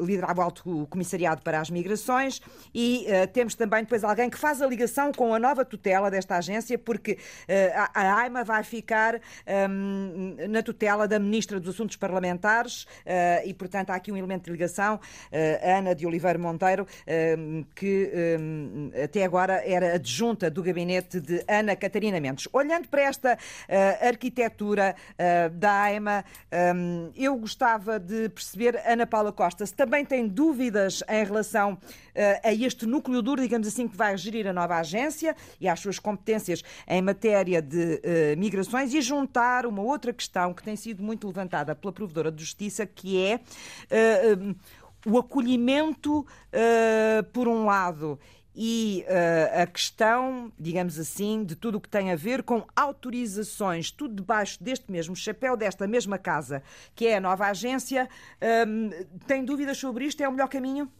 B: liderava o Alto Comissariado para as Migrações e temos também depois alguém que faz a ligação com a nova tutela desta agência, porque a AIMA vai ficar um, na tutela da Ministra dos Assuntos Parlamentares uh, e, portanto, há aqui um elemento de ligação, uh, Ana de Oliveira Monteiro, uh, que até agora era adjunta do gabinete de Ana Catarina Mendes. Olhando para esta arquitetura da AIMA, um, eu gostava de perceber, Ana Paula Costa, se também tem dúvidas em relação a este núcleo duro, digamos assim, que vai gerir a nova agência e às suas competências em matéria de migrações e juntar uma outra questão que tem sido muito levantada pela Provedora de Justiça, que é uh, o acolhimento, uh, por um lado, e uh, a questão, digamos assim, de tudo o que tem a ver com autorizações, tudo debaixo deste mesmo chapéu, desta mesma casa, que é a nova agência. tem dúvidas sobre isto? É o melhor caminho?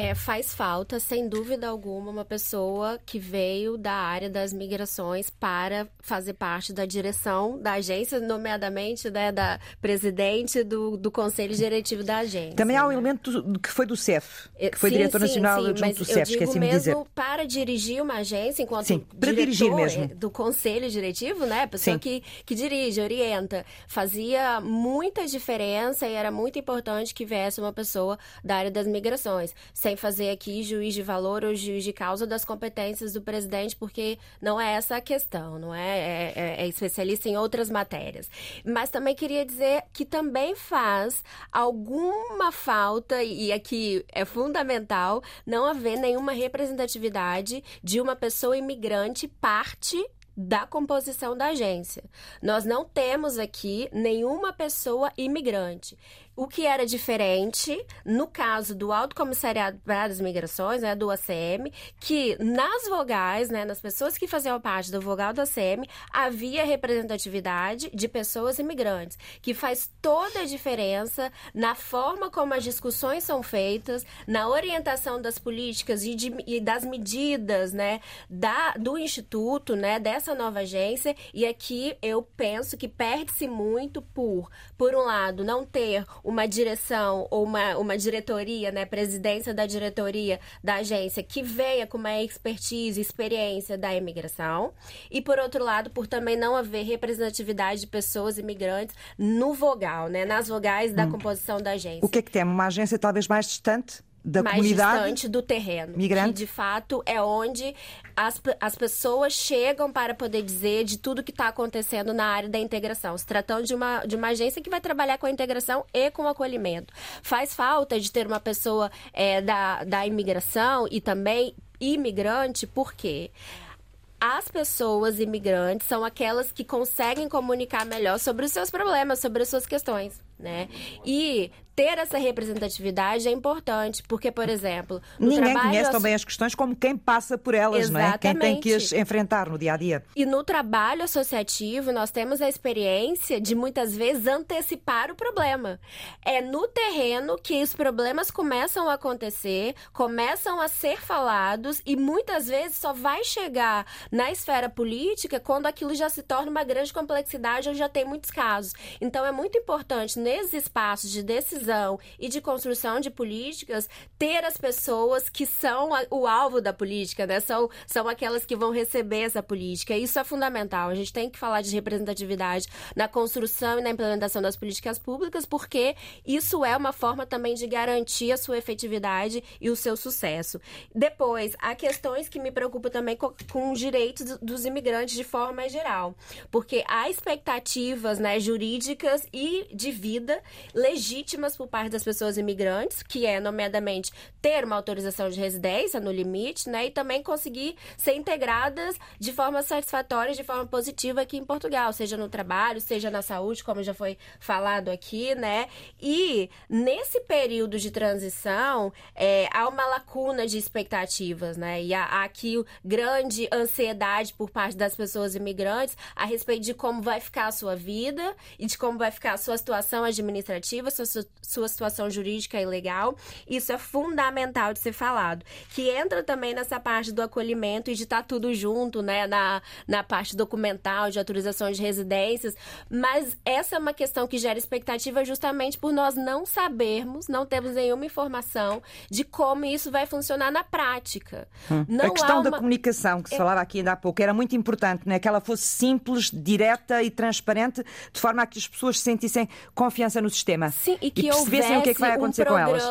G: É, faz falta, sem dúvida alguma, uma pessoa que veio da área das migrações para fazer parte da direção da agência, nomeadamente né, da presidente do, do conselho diretivo da agência.
B: Também há um né? elemento que foi do CEF, que foi sim, diretor
G: sim,
B: nacional
G: sim,
B: junto do CEF, esqueci-me de dizer.
G: para dirigir uma agência, enquanto
B: sim, para dirigir mesmo.
G: do conselho diretivo, né, pessoa que, que dirige, orienta, fazia muita diferença e era muito importante que viesse uma pessoa da área das migrações sem fazer aqui juiz de valor ou juiz de causa das competências do presidente, porque não é essa a questão, não é? É, é, é especialista em outras matérias. Mas também queria dizer que também faz alguma falta, e aqui é fundamental, não haver nenhuma representatividade de uma pessoa imigrante parte da composição da agência. Nós não temos aqui nenhuma pessoa imigrante. O que era diferente no caso do Alto Comissariado para as Migrações, né, do ACM, que nas vogais, né, nas pessoas que faziam parte do vogal do ACM, havia representatividade de pessoas imigrantes, que faz toda a diferença na forma como as discussões são feitas, na orientação das políticas e, de, e das medidas, né, da, do instituto, né, dessa nova agência. E aqui eu penso que perde-se muito por, por um lado, não ter uma direção ou uma, uma diretoria, né, presidência da diretoria da agência que venha com uma expertise, experiência da imigração. E por outro lado, por também não haver representatividade de pessoas imigrantes no vogal, né, nas vogais da hum. composição da agência.
B: O que é que tem? Uma agência talvez mais distante? Da
G: mais
B: comunidade
G: distante do terreno.
B: Migrante.
G: Que de fato é onde as, as pessoas chegam para poder dizer de tudo que está acontecendo na área da integração. Se tratando de uma, de uma agência que vai trabalhar com a integração e com o acolhimento. Faz falta de ter uma pessoa é, da, da imigração e também imigrante, por quê? as pessoas imigrantes são aquelas que conseguem comunicar melhor sobre os seus problemas, sobre as suas questões. Né? E ter essa representatividade é importante, porque, por exemplo,
B: ninguém conhece também as questões como quem passa por elas, Exatamente. não é? Quem tem que as enfrentar no dia a dia.
G: E no trabalho associativo, nós temos a experiência de muitas vezes antecipar o problema. É no terreno que os problemas começam a acontecer, começam a ser falados e muitas vezes só vai chegar na esfera política quando aquilo já se torna uma grande complexidade ou já tem muitos casos. Então é muito importante nesses espaços de decisão e de construção de políticas, ter as pessoas que são o alvo da política, né? São, são aquelas que vão receber essa política. Isso é fundamental. A gente tem que falar de representatividade na construção e na implementação das políticas públicas, porque isso é uma forma também de garantir a sua efetividade e o seu sucesso. Depois, há questões que me preocupam também com, com os direitos dos imigrantes de forma geral, porque há expectativas né, jurídicas e de vida legítimas por parte das pessoas imigrantes, que é, nomeadamente, ter uma autorização de residência no limite, né? E também conseguir ser integradas de forma satisfatória, de forma positiva aqui em Portugal, seja no trabalho, seja na saúde, como já foi falado aqui, né? E nesse período de transição, é, há uma lacuna de expectativas, né? E há, há aqui grande ansiedade por parte das pessoas imigrantes a respeito de como vai ficar a sua vida e de como vai ficar a sua situação administrativa, sua, sua situação jurídica e legal. Isso é fundamental de ser falado. Que entra também nessa parte do acolhimento e de estar tá tudo junto, né? Na, na parte documental, de autorização de residências. Mas essa é uma questão que gera expectativa justamente por nós não sabermos, não temos nenhuma informação de como isso vai funcionar na prática.
B: Hum. a questão uma... da comunicação, que se é... falava aqui ainda há pouco, era muito importante, né? que ela fosse simples, direta e transparente, de forma a que as pessoas sentissem confiança no sistema.
G: Sim, e que e percebessem o que, é que vai acontecer um com elas.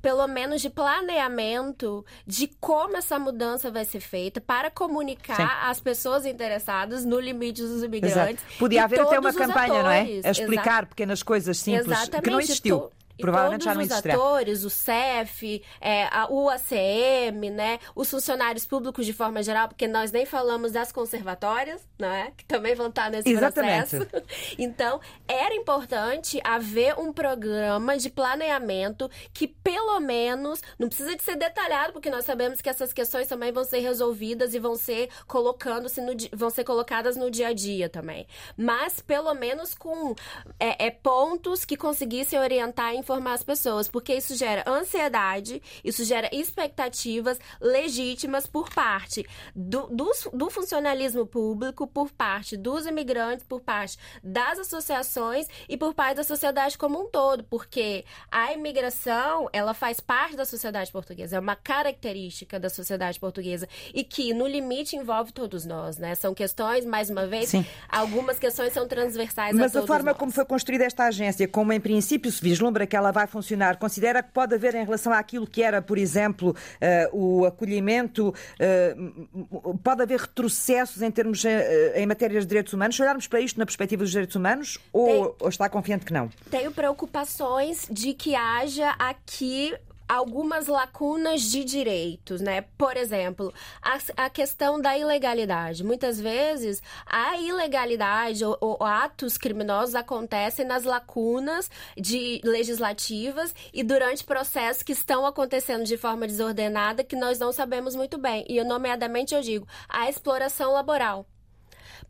G: Pelo menos de planeamento de como essa mudança vai ser feita para comunicar Sim. às pessoas interessadas no limite dos imigrantes. Exato.
B: Podia haver até uma campanha, atores. não é? A explicar Exato. pequenas coisas simples Exatamente. que não existiu.
G: Provavelmente já não os atores, o CEF, é, a, o ACM, né, os funcionários públicos de forma geral, porque nós nem falamos das conservatórias, né, que também vão estar nesse Exatamente. processo. Então, era importante haver um programa de planeamento que, pelo menos, não precisa de ser detalhado, porque nós sabemos que essas questões também vão ser resolvidas e vão ser colocando-se no, vão ser colocadas no dia a dia também. Mas, pelo menos, com é, é pontos que conseguissem orientar a informar as pessoas, porque isso gera ansiedade, isso gera expectativas legítimas por parte do, do, do funcionalismo público, por parte dos imigrantes, por parte das associações e por parte da sociedade como um todo, porque a imigração, ela faz parte da sociedade portuguesa, é uma característica da sociedade portuguesa e que, no limite, envolve todos nós, né? São questões, mais uma vez, Sim. algumas questões são transversais
B: Mas
G: a,
B: a forma
G: nós.
B: como foi construída esta agência, como em princípio se vislumbra que ela vai funcionar? Considera que pode haver em relação àquilo que era, por exemplo, uh, o acolhimento, uh, pode haver retrocessos em termos uh, em matéria de direitos humanos? Se olharmos para isto na perspectiva dos direitos humanos ou, ou está confiante que não?
G: Tenho preocupações de que haja aqui algumas lacunas de direitos, né? Por exemplo, a, a questão da ilegalidade. Muitas vezes a ilegalidade ou, ou, atos criminosos acontecem nas lacunas de legislativas e durante processos que estão acontecendo de forma desordenada que nós não sabemos muito bem. E nomeadamente eu digo a exploração laboral.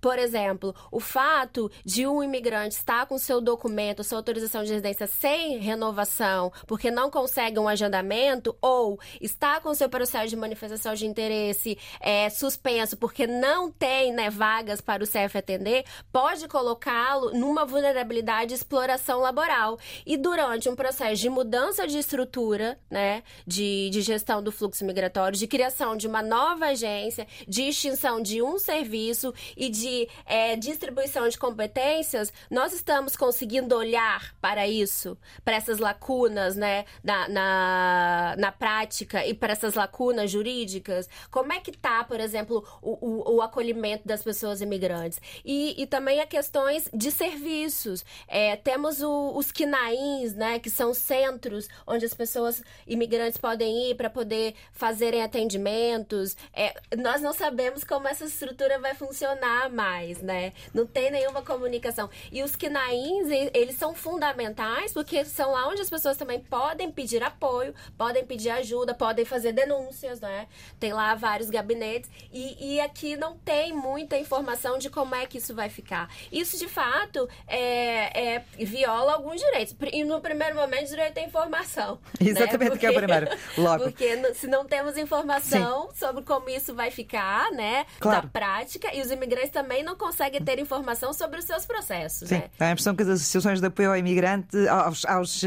G: Por exemplo, o fato de um imigrante estar com seu documento, sua autorização de residência sem renovação, porque não consegue um agendamento, ou está com seu processo de manifestação de interesse é, suspenso porque não tem né, vagas para o CF atender, pode colocá-lo numa vulnerabilidade de exploração laboral. E durante um processo de mudança de estrutura, né, de, de gestão do fluxo migratório, de criação de uma nova agência, de extinção de um serviço e de de é, distribuição de competências, nós estamos conseguindo olhar para isso, para essas lacunas né, na, na, na prática e para essas lacunas jurídicas? Como é que está, por exemplo, o, o, o, acolhimento das pessoas imigrantes? E, e também a questões de serviços. É, temos o, os quinains, né, que são centros onde as pessoas imigrantes podem ir para poder fazerem atendimentos. É, nós não sabemos como essa estrutura vai funcionar mais, né? Não tem nenhuma comunicação. E os KNAINs, eles são fundamentais porque são lá onde as pessoas também podem pedir apoio, podem pedir ajuda, podem fazer denúncias, né? Tem lá vários gabinetes e, e aqui não tem muita informação de como é que isso vai ficar. Isso, de fato, é, é viola alguns direitos. E no primeiro momento, direito à informação.
B: Né? Exatamente, né? porque, que é o primeiro. Logo.
G: Porque se não temos informação Sim. sobre como isso vai ficar, né? Claro. Da prática, e os imigrantes também não conseguem ter informação sobre os seus processos.
B: Sim.
G: Né?
B: Dá a impressão que as associações de apoio ao imigrante, aos, aos uh,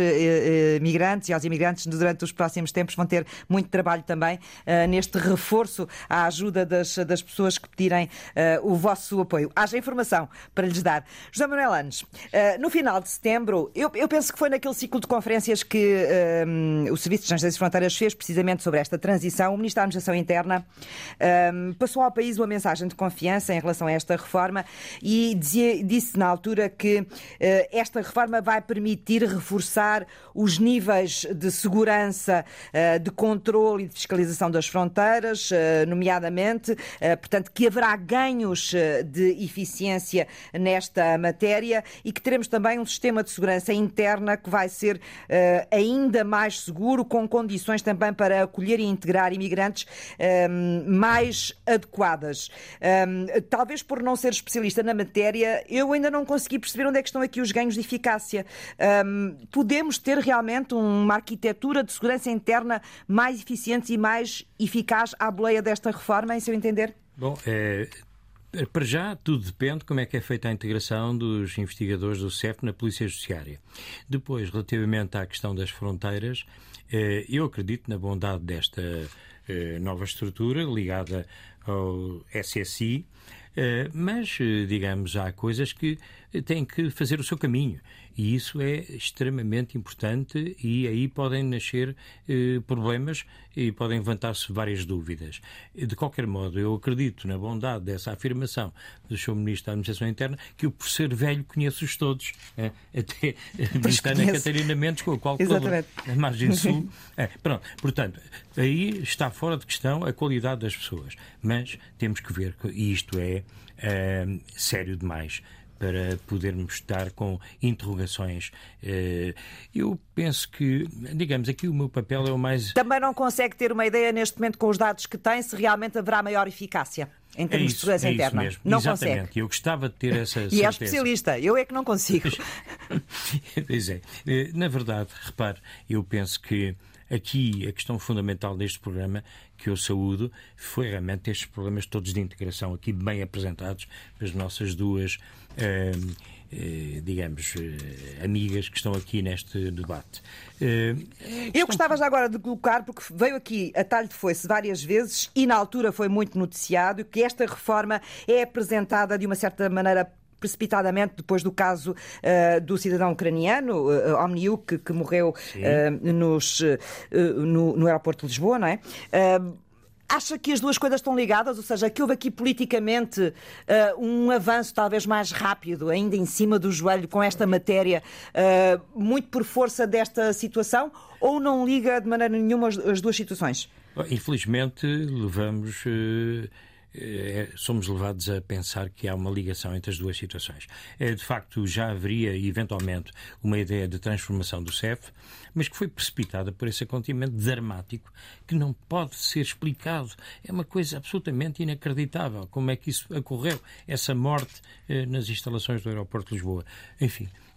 B: imigrantes e aos imigrantes durante os próximos tempos vão ter muito trabalho também uh, neste reforço à ajuda das, das pessoas que pedirem o vosso apoio. Haja informação para lhes dar. José Manuel Anes, no final de setembro, eu, eu, penso que foi naquele ciclo de conferências que o Serviço de Estrangeiros e Fronteiras fez precisamente sobre esta transição. O Ministro da Administração Interna passou ao país uma mensagem de confiança em relação a esta reforma e dizia, disse na altura que esta reforma vai permitir reforçar os níveis de segurança, de controle e de fiscalização das fronteiras, nomeadamente, portanto, que haverá ganhos de eficiência nesta matéria e que teremos também um sistema de segurança interna que vai ser ainda mais seguro, com condições também para acolher e integrar imigrantes mais adequadas. Talvez por não ser especialista na matéria, eu ainda não consegui perceber onde é que estão aqui os ganhos de eficácia. Podemos ter realmente uma arquitetura de segurança interna mais eficiente e mais eficaz à boleia desta reforma, em seu entender?
C: Bom, é, para já, tudo depende de como é que é feita a integração dos investigadores do CEF na Polícia Judiciária. Depois, relativamente à questão das fronteiras, é, eu acredito na bondade desta é, nova estrutura ligada ao SSI, é, mas, digamos, há coisas que têm que fazer o seu caminho. E isso é extremamente importante e aí podem nascer eh, problemas e podem levantar-se várias dúvidas. De qualquer modo, eu acredito na bondade dessa afirmação do Sr. Ministro da Administração Interna, que eu, por ser velho, conheço-os todos. É, até a Ministra Ana Catarina Mendes, com a qual
B: Exatamente.
C: a margem sul. É, pronto, portanto, aí está fora de questão a qualidade das pessoas. Mas temos que ver, e isto é, é sério demais para podermos estar com interrogações. Eh, eu penso que, digamos, aqui o meu papel é o mais.
B: Também não consegue ter uma ideia neste momento com os dados que tem se realmente haverá maior eficácia em termos
C: é isso,
B: de segurança
C: é
B: interna.
C: Mesmo.
B: Não
C: Exatamente.
B: consegue.
C: Eu gostava de ter essa
B: certeza. E é especialista, eu é que não consigo.
C: pois é. Eh, na verdade, repare, eu penso que aqui a questão fundamental deste programa que eu saúdo foi realmente estes problemas todos de integração aqui bem apresentados pelas nossas duas eh, eh, digamos, eh, amigas que estão aqui neste debate.
B: Eu gostava já agora de colocar, porque veio aqui a talho de foice várias vezes e na altura foi muito noticiado, que esta reforma é apresentada de uma certa maneira precipitadamente depois do caso uh, do cidadão ucraniano, uh, Omniuk, que, que morreu uh, nos, no, no, aeroporto de Lisboa, não é? Acha que as duas coisas estão ligadas? Ou seja, que houve aqui politicamente uh, um avanço talvez mais rápido, ainda em cima do joelho, com esta matéria, uh, muito por força desta situação? Ou não liga de maneira nenhuma as, as duas situações?
C: Infelizmente, levamos. Uh somos levados a pensar que há uma ligação entre as duas situações. É, de facto, já haveria, eventualmente, uma ideia de transformação do CEF, mas que foi precipitada por esse acontecimento dramático que não pode ser explicado. É uma coisa absolutamente inacreditável como é que isso ocorreu, essa morte eh, nas instalações do aeroporto de Lisboa. Enfim, eh,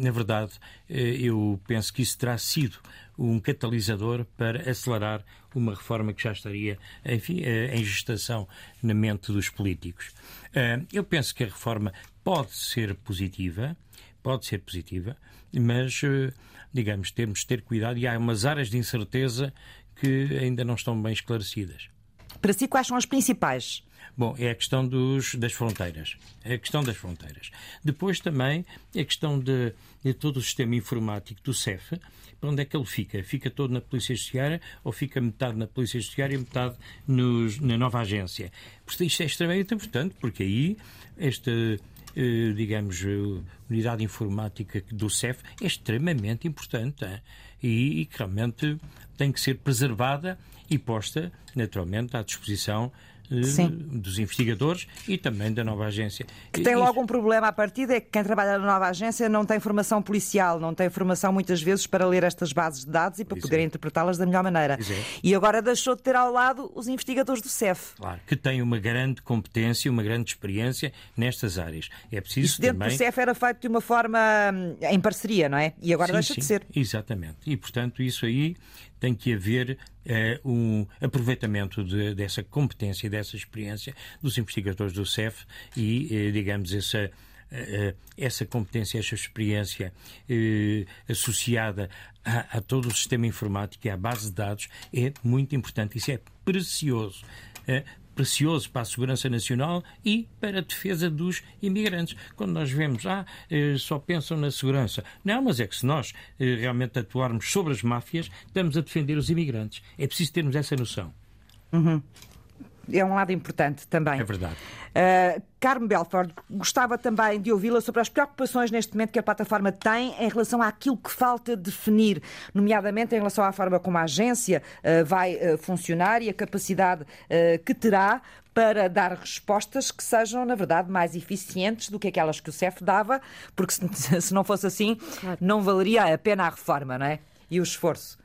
C: na verdade, eh, eu penso que isso terá sido um catalisador para acelerar uma reforma que já estaria enfim, eh, em gestação na mente dos políticos. Eh, eu penso que a reforma pode ser positiva, pode ser positiva, mas, eh, digamos, temos de ter cuidado e há umas áreas de incerteza que ainda não estão bem esclarecidas.
B: Para si, quais são as principais?
C: Bom, é a questão dos, das fronteiras. É a questão das fronteiras. Depois também é a questão de, de todo o sistema informático do CEF, para onde é que ele fica? Fica todo na Polícia Judiciária ou fica metade na Polícia Judiciária e metade nos, na nova agência? Isto é extremamente importante, porque aí esta eh, digamos, unidade informática do CEF é extremamente importante e que realmente tem que ser preservada e posta, naturalmente, à disposição dos investigadores e também da nova agência.
B: Que tem logo um problema à partida, é que quem trabalha na nova agência não tem formação policial, não tem formação muitas vezes para ler estas bases de dados e para poder é. interpretá-las da melhor maneira. É. E agora deixou de ter ao lado os investigadores do CEF.
C: Claro, que têm uma grande competência, uma grande experiência nestas áreas. É preciso
B: Isso dentro
C: também...
B: do CEF era feito de uma forma hum, em parceria, não é? E agora
C: sim,
B: deixa
C: sim,
B: de ser.
C: Exatamente. E, portanto, isso aí tem que haver uh, um aproveitamento de, dessa competência e dessa experiência dos investigadores do CEF e, uh, digamos, essa uh, essa competência, essa experiência associada a, a, todo o sistema informático e à base de dados é muito importante. Isso é precioso precioso para a segurança nacional e para a defesa dos imigrantes. Quando nós vemos, ah, eh, só pensam na segurança. Não, mas é que se nós eh, realmente atuarmos sobre as máfias, estamos a defender os imigrantes. É preciso termos essa noção.
B: Uhum é um lado importante também.
C: É verdade.
B: Uh, Carmen Belford, gostava também de ouvi-la sobre as preocupações neste momento que a plataforma tem em relação àquilo que falta definir, nomeadamente em relação à forma como a agência uh, vai uh, funcionar e a capacidade que terá para dar respostas que sejam, na verdade, mais eficientes do que aquelas que o CEF dava, porque se, se não fosse assim, claro. não valeria a pena a reforma, não é? E o esforço.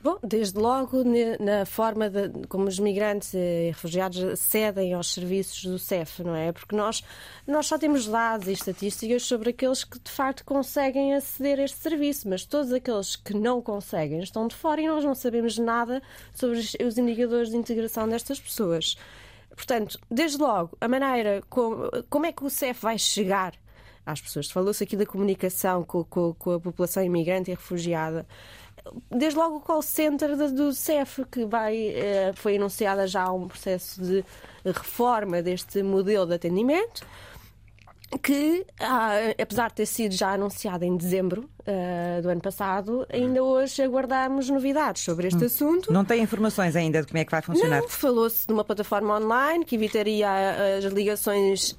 D: Bom, desde logo na forma de, como os migrantes e refugiados cedem aos serviços do CEF, não é? Porque nós, nós só temos dados e estatísticas sobre aqueles que de facto conseguem aceder a este serviço, mas todos aqueles que não conseguem estão de fora e nós não sabemos nada sobre os indicadores de integração destas pessoas. Portanto, desde logo, a maneira como, como é que o CEF vai chegar às pessoas. Falou-se aqui da comunicação com, com, com a população imigrante e refugiada desde logo o call center do CEF, que vai, eh, foi anunciada já um processo de reforma deste modelo de atendimento que, ah, apesar de ter sido já anunciado em dezembro uh, do ano passado, ainda hoje aguardamos novidades sobre este hum. assunto.
B: Não tem informações ainda de como é que vai funcionar?
D: Não, falou-se de uma plataforma online que evitaria as ligações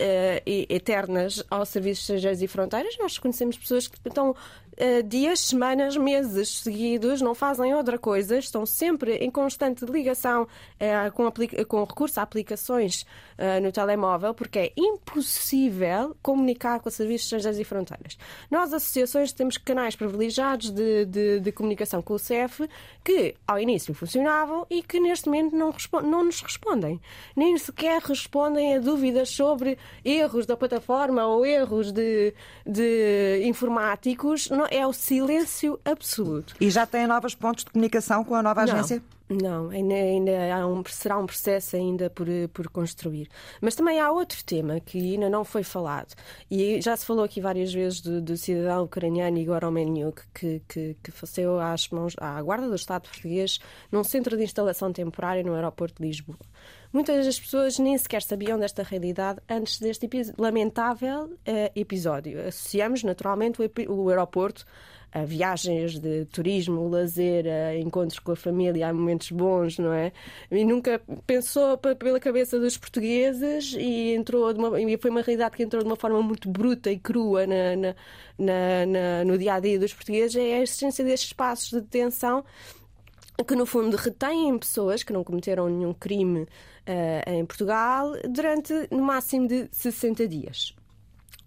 D: eternas aos serviços estrangeiros e fronteiras. Nós conhecemos pessoas que estão uh, dias, semanas, meses seguidos, não fazem outra coisa, estão sempre em constante ligação uh, com, com, recurso a aplicações uh, no telemóvel, porque é impossível comunicar com os serviços estrangeiros e fronteiras. Nós, associações, temos canais privilegiados de, de, de comunicação com o CEF que, ao início, funcionavam e que, neste momento, não, não nos respondem. Nem sequer respondem a dúvidas sobre erros da plataforma ou erros de, de informáticos. Não, é o silêncio absoluto.
B: E já têm novos pontos de comunicação com a nova agência?
D: Não. Não, ainda, ainda um, será um processo ainda por, por construir. Mas também há outro tema que ainda não foi falado. E já se falou aqui várias vezes do, do cidadão ucraniano Igor Omeniuk, que, que, que faleceu às mãos, à guarda do Estado português num centro de instalação temporária no aeroporto de Lisboa. Muitas das pessoas nem sequer sabiam desta realidade antes deste lamentável uh, episódio. Associamos naturalmente o, o aeroporto a viagens de turismo, lazer, a encontros com a família, a momentos bons, não é? E nunca pensou pela cabeça dos portugueses e entrou uma, e foi uma realidade que entrou de uma forma muito bruta e crua na, na, na, no dia a dia dos portugueses é a existência destes espaços de detenção que no fundo retêm pessoas que não cometeram nenhum crime uh, em Portugal durante no máximo de 60 dias.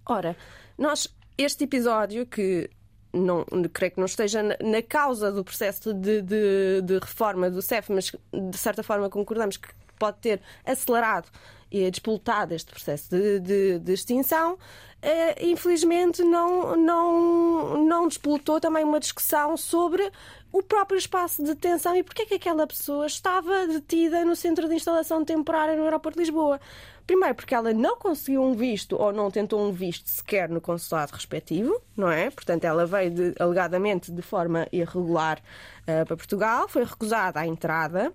D: Ora, nós este episódio que não, creio que não esteja na, causa do processo de, de, de, reforma do CEF, mas de certa forma concordamos que pode ter acelerado e despoltado este processo de, de, de extinção, uh, infelizmente não, não, não despoltou também uma discussão sobre o próprio espaço de detenção e porque é que aquela pessoa estava detida no centro de instalação temporária no aeroporto de Lisboa. Primeiro, porque ela não conseguiu um visto ou não tentou um visto sequer no consulado respectivo, não é? Portanto, ela veio de, alegadamente de forma irregular uh, para Portugal, foi recusada a entrada.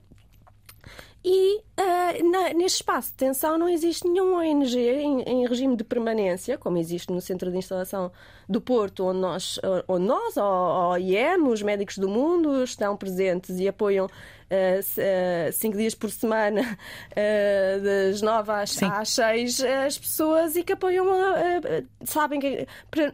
D: E uh, na, neste espaço de detenção não existe nenhum ONG em, em, regime de permanência, como existe no centro de instalação do Porto, onde nós, onde nós a OIM, os médicos do mundo, estão presentes e apoiam uh, cinco dias por semana, uh, das nove às, às seis, as pessoas e que apoiam, sabem que,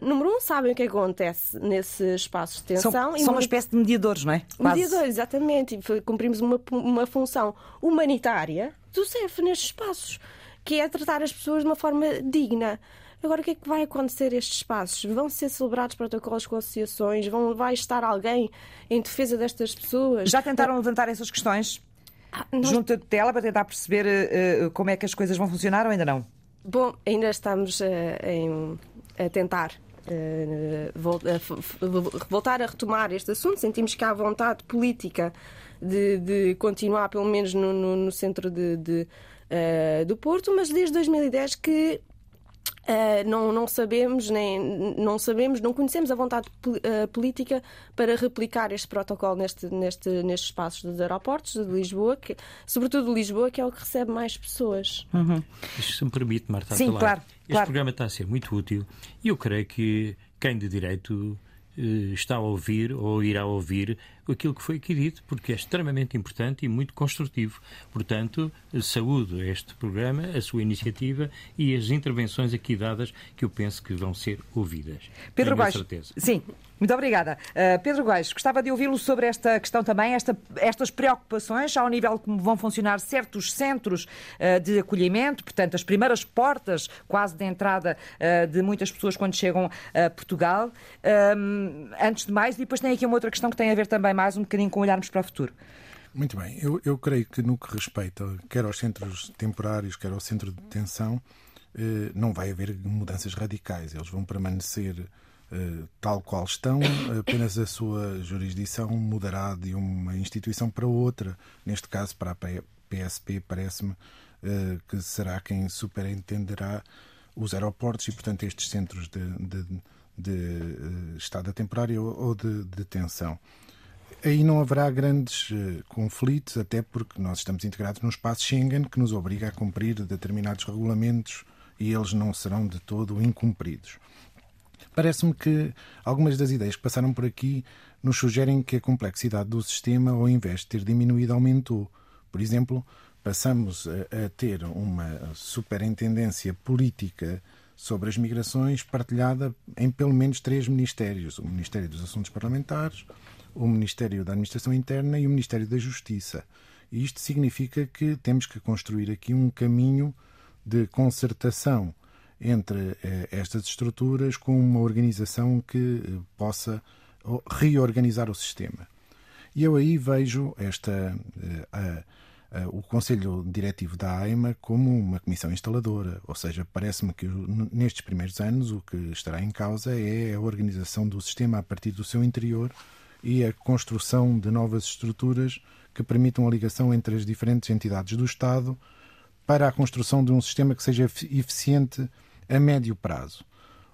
D: número um, sabem o que acontece nesse espaço de tensão.
B: São, são uma espécie de mediadores, não é?
D: Quase. Mediadores, exatamente. E cumprimos uma, uma função humanitária primária do CEF nestes espaços, que é tratar as pessoas de uma forma digna. Agora, o que é que vai acontecer estes espaços? Vão ser celebrados protocolos com associações? Vão, vai estar alguém em defesa destas pessoas?
B: Já tentaram levantar essas questões? Ah, nós... Junto de tela para tentar perceber uh, como é que as coisas vão funcionar ou ainda não?
D: Bom, ainda estamos uh, em, a tentar uh, voltar a retomar este assunto. Sentimos que há vontade política de, de continuar, pelo menos no, no, no centro de, de uh, do Porto, mas desde 2010 que Uh, não, não, sabemos, nem, não sabemos, não conhecemos a vontade uh, política para replicar este protocolo neste, neste, nestes espaços dos aeroportos de Lisboa, que, sobretudo de Lisboa, que é o que recebe mais pessoas.
C: Uhum. Se me permite, Marta,
B: Sim, claro,
C: este
B: claro.
C: programa está a ser muito útil e eu creio que quem de direito está a ouvir ou irá ouvir aquilo que foi aqui dito, porque é extremamente importante e muito construtivo. Portanto, saúdo este programa, a sua iniciativa e as intervenções aqui dadas que eu penso que vão ser ouvidas.
B: Pedro Baixo. Sim, muito obrigada. Uh, Pedro Guais, gostava de ouvi-lo sobre esta questão também, esta, estas preocupações ao nível como vão funcionar certos centros uh, de acolhimento, portanto, as primeiras portas quase de entrada uh, de muitas pessoas quando chegam a Portugal. antes de mais, e depois tem aqui uma outra questão que tem a ver também mais um bocadinho com olharmos para o futuro.
E: Muito bem, eu, eu creio que no que respeita quer aos centros temporários, quer ao centro de detenção, não vai haver mudanças radicais. Eles vão permanecer tal qual estão, apenas a sua jurisdição mudará de uma instituição para outra. Neste caso, para a PSP, parece-me eh, que será quem superintenderá os aeroportos e, portanto, estes centros de, de, de eh, estada temporária ou de detenção. Aí não haverá grandes conflitos, até porque nós estamos integrados num espaço Schengen que nos obriga a cumprir determinados regulamentos e eles não serão de todo incumpridos. Parece-me que algumas das ideias que passaram por aqui nos sugerem que a complexidade do sistema, ao invés de ter diminuído, aumentou. Por exemplo, passamos a, ter uma superintendência política sobre as migrações partilhada em pelo menos três ministérios: o Ministério dos Assuntos Parlamentares, o Ministério da Administração Interna e o Ministério da Justiça. E isto significa que temos que construir aqui um caminho de concertação entre eh, estas estruturas com uma organização que eh, possa reorganizar o sistema. E eu aí vejo esta, eh, a, a, o Conselho Diretivo da AIMA como uma comissão instaladora, ou seja, parece-me que nestes primeiros anos o que estará em causa é a organização do sistema a partir do seu interior e a construção de novas estruturas que permitam a ligação entre as diferentes entidades do Estado para a construção de um sistema que seja eficiente a médio prazo.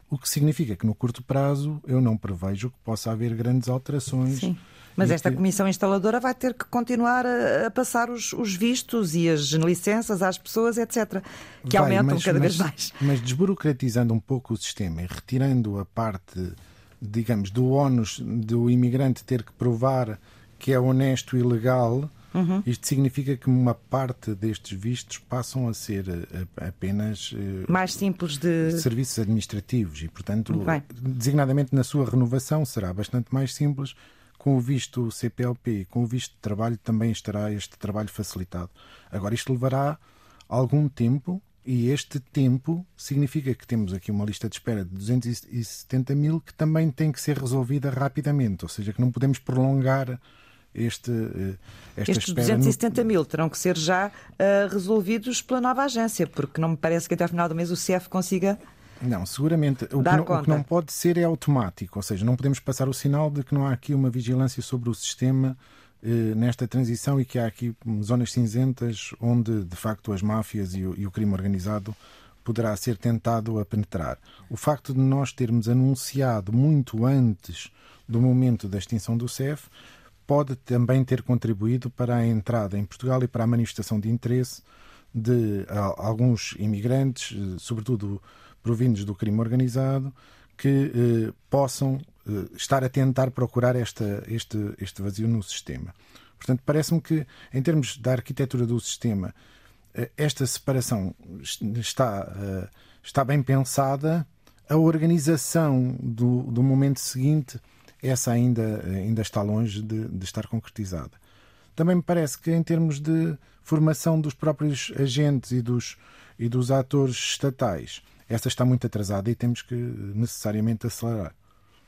E: O que significa que no curto prazo eu não prevejo que possa haver grandes alterações.
B: Sim. Mas esta comissão instaladora vai ter que continuar a, a passar os, os, vistos e as licenças às pessoas, etc., que vai, aumentam mas, cada
E: mas,
B: vez mais.
E: Mas desburocratizando um pouco o sistema e retirando a parte, digamos, do ónus do imigrante ter que provar que é honesto e legal, Uhum. Isto significa que uma parte destes vistos passam a ser eh, apenas
B: eh, mais simples de
E: serviços administrativos e, portanto, designadamente na sua renovação será bastante mais simples. Com o visto CPLP, com o visto de trabalho, também estará este trabalho facilitado. Agora, isto levará algum tempo e este tempo significa que temos aqui uma lista de espera de 270 mil que também tem que ser resolvida rapidamente, ou seja, que não podemos prolongar este, eh, esta
B: Estes 270 no... mil terão que ser já uh, resolvidos pela nova agência, porque não me parece que até ao final do mês o CEF consiga.
E: Não, seguramente. O que não, o que não, pode ser é automático, ou seja, não podemos passar o sinal de que não há aqui uma vigilância sobre o sistema eh, nesta transição e que há aqui zonas cinzentas onde, de facto, as máfias e o, e o crime organizado poderá ser tentado a penetrar. O facto de nós termos anunciado muito antes do momento da extinção do CEF pode também ter contribuído para a entrada em Portugal e para a manifestação de interesse de alguns imigrantes, eh, sobretudo provindos do crime organizado, que eh, possam eh, estar a tentar procurar esta, este, este vazio no sistema. Portanto, parece-me que, em termos da arquitetura do sistema, eh, esta separação está, eh, está bem pensada. A organização do, do momento seguinte essa ainda, ainda está longe de, de estar concretizada. também me parece que em termos de formação dos próprios agentes e dos, e dos atores estatais, essa está muito atrasada e temos que necessariamente acelerar.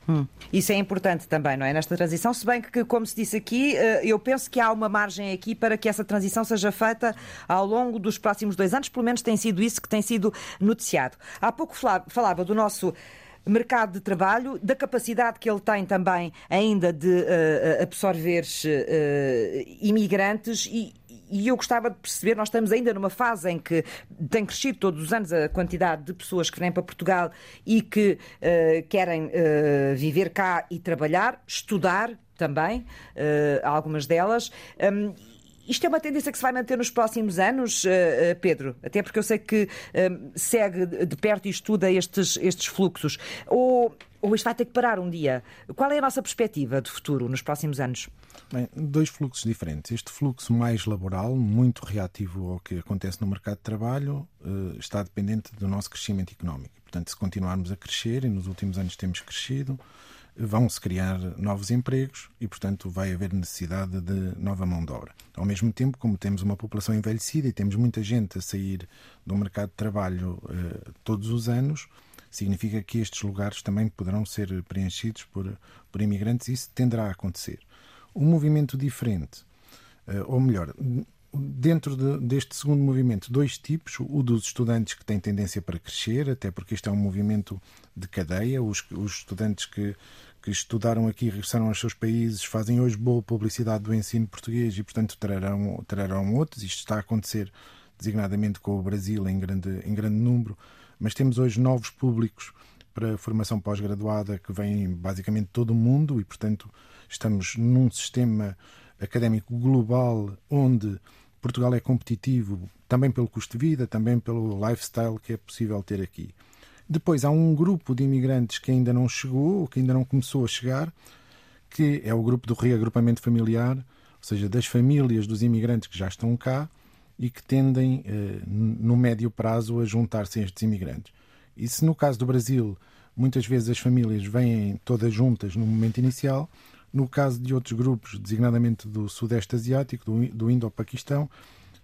B: Hum. Isso é importante também, não é? Nesta transição, se bem que, como se disse aqui, eh, eu penso que há uma margem aqui para que essa transição seja feita ao longo dos próximos dois anos, pelo menos tem sido isso que tem sido noticiado. Há pouco falava do nosso mercado de trabalho, da capacidade que ele tem também ainda de uh, absorver uh, imigrantes e, e eu gostava de perceber, nós estamos ainda numa fase em que tem crescido todos os anos a quantidade de pessoas que vêm para Portugal e que uh, querem uh, viver cá e trabalhar, estudar também, uh, algumas delas. Um, isto é uma tendência que se vai manter nos próximos anos, Pedro? Até porque eu sei que segue de perto e estuda estes, estes fluxos. Ou, ou isto vai ter que parar um dia? Qual é a nossa perspectiva de futuro nos próximos anos?
E: Bem, dois fluxos diferentes. Este fluxo mais laboral, muito reativo ao que acontece no mercado de trabalho, eh, está dependente do nosso crescimento económico. Portanto, se continuarmos a crescer, e nos últimos anos temos crescido, vão-se criar novos empregos e, portanto, vai haver necessidade de nova mão de obra. Ao mesmo tempo, como temos uma população envelhecida e temos muita gente a sair do mercado de trabalho eh, todos os anos, significa que estes lugares também poderão ser preenchidos por, por imigrantes e isso tenderá a acontecer um movimento diferente, eh, ou melhor, dentro de, deste segundo movimento, dois tipos: o dos estudantes que têm tendência para crescer, até porque este é um movimento de cadeia. Os, os estudantes que, que estudaram aqui regressaram aos seus países fazem hoje boa publicidade do ensino português e, portanto, trarão, trarão outros. Isto está a acontecer designadamente com o Brasil em grande, em grande número, mas temos hoje novos públicos para formação pós-graduada que vêm basicamente todo o mundo e, portanto, Estamos num sistema académico global onde Portugal é competitivo também pelo custo de vida, também pelo lifestyle que é possível ter aqui. Depois há um grupo de imigrantes que ainda não chegou, que ainda não começou a chegar, que é o grupo do reagrupamento familiar, ou seja, das famílias dos imigrantes que já estão cá e que tendem, eh, no médio prazo, a juntar-se a estes imigrantes. E se no caso do Brasil, muitas vezes as famílias vêm todas juntas no momento inicial, no caso de outros grupos, designadamente do Sudeste Asiático, do, do Indo-Paquistão,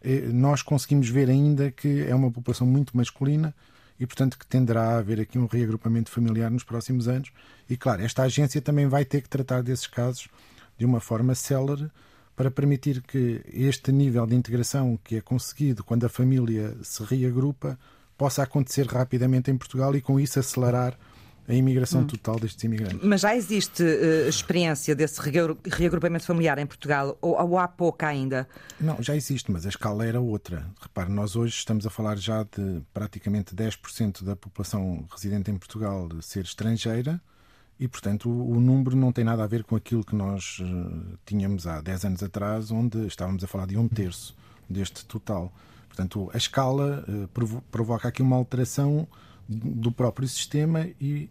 E: eh, nós conseguimos ver ainda que é uma população muito masculina e, portanto, que tenderá a haver aqui um reagrupamento familiar nos próximos anos. E, claro, esta agência também vai ter que tratar desses casos de uma forma célere para permitir que este nível de integração que é conseguido quando a família se reagrupa possa acontecer rapidamente em Portugal e, com isso, acelerar a imigração hum. total destes imigrantes.
B: Mas já existe uh, experiência desse reagrupamento familiar em Portugal ou, ou, há pouca ainda?
E: Não, já existe, mas a escala era outra. Repare, nós hoje estamos a falar já de praticamente 10% da população residente em Portugal ser estrangeira e, portanto, o, o, número não tem nada a ver com aquilo que nós uh, tínhamos há 10 anos atrás, onde estávamos a falar de um terço deste total. Portanto, a escala uh, provoca aqui uma alteração do próprio sistema e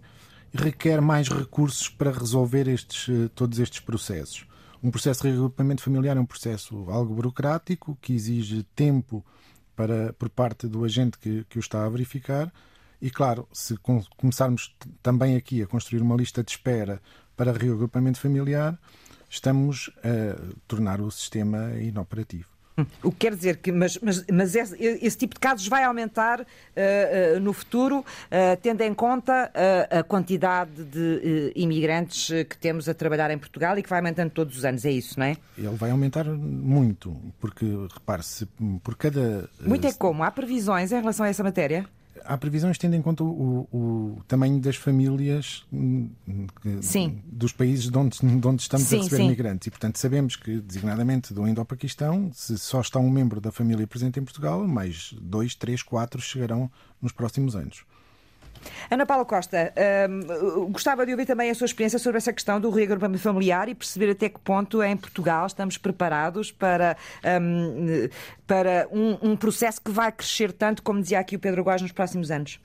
E: requer mais recursos para resolver estes, eh, todos estes processos. Um processo de reagrupamento familiar é um processo algo burocrático que exige tempo para, por parte do agente que, que o está a verificar. E, claro, se começarmos também aqui a construir uma lista de espera para reagrupamento familiar, estamos a tornar o sistema inoperativo.
B: O que quer dizer que, mas, mas, mas esse, esse, tipo de casos vai aumentar uh, uh, no futuro, uh, tendo em conta a quantidade de imigrantes que temos a trabalhar em Portugal e que vai aumentando todos os anos, é isso, não é?
E: Ele vai aumentar muito, porque repare-se, por cada.
B: Muito é como? Há previsões em relação a essa matéria?
E: Há previsões tendo em conta o, o, tamanho das famílias hum, sim. dos países de onde, de onde estamos sim, a receber sim. migrantes. E, portanto, sabemos que, designadamente do Indo-Paquistão, se só está um membro da família presente em Portugal, mais dois, três, quatro chegarão nos próximos anos.
B: Ana Paula Costa, um, gostava de ouvir também a sua experiência sobre essa questão do reagrupamento familiar e perceber até que ponto em Portugal estamos preparados para, um, para um, um, processo que vai crescer tanto, como dizia aqui o Pedro Góes, nos próximos anos.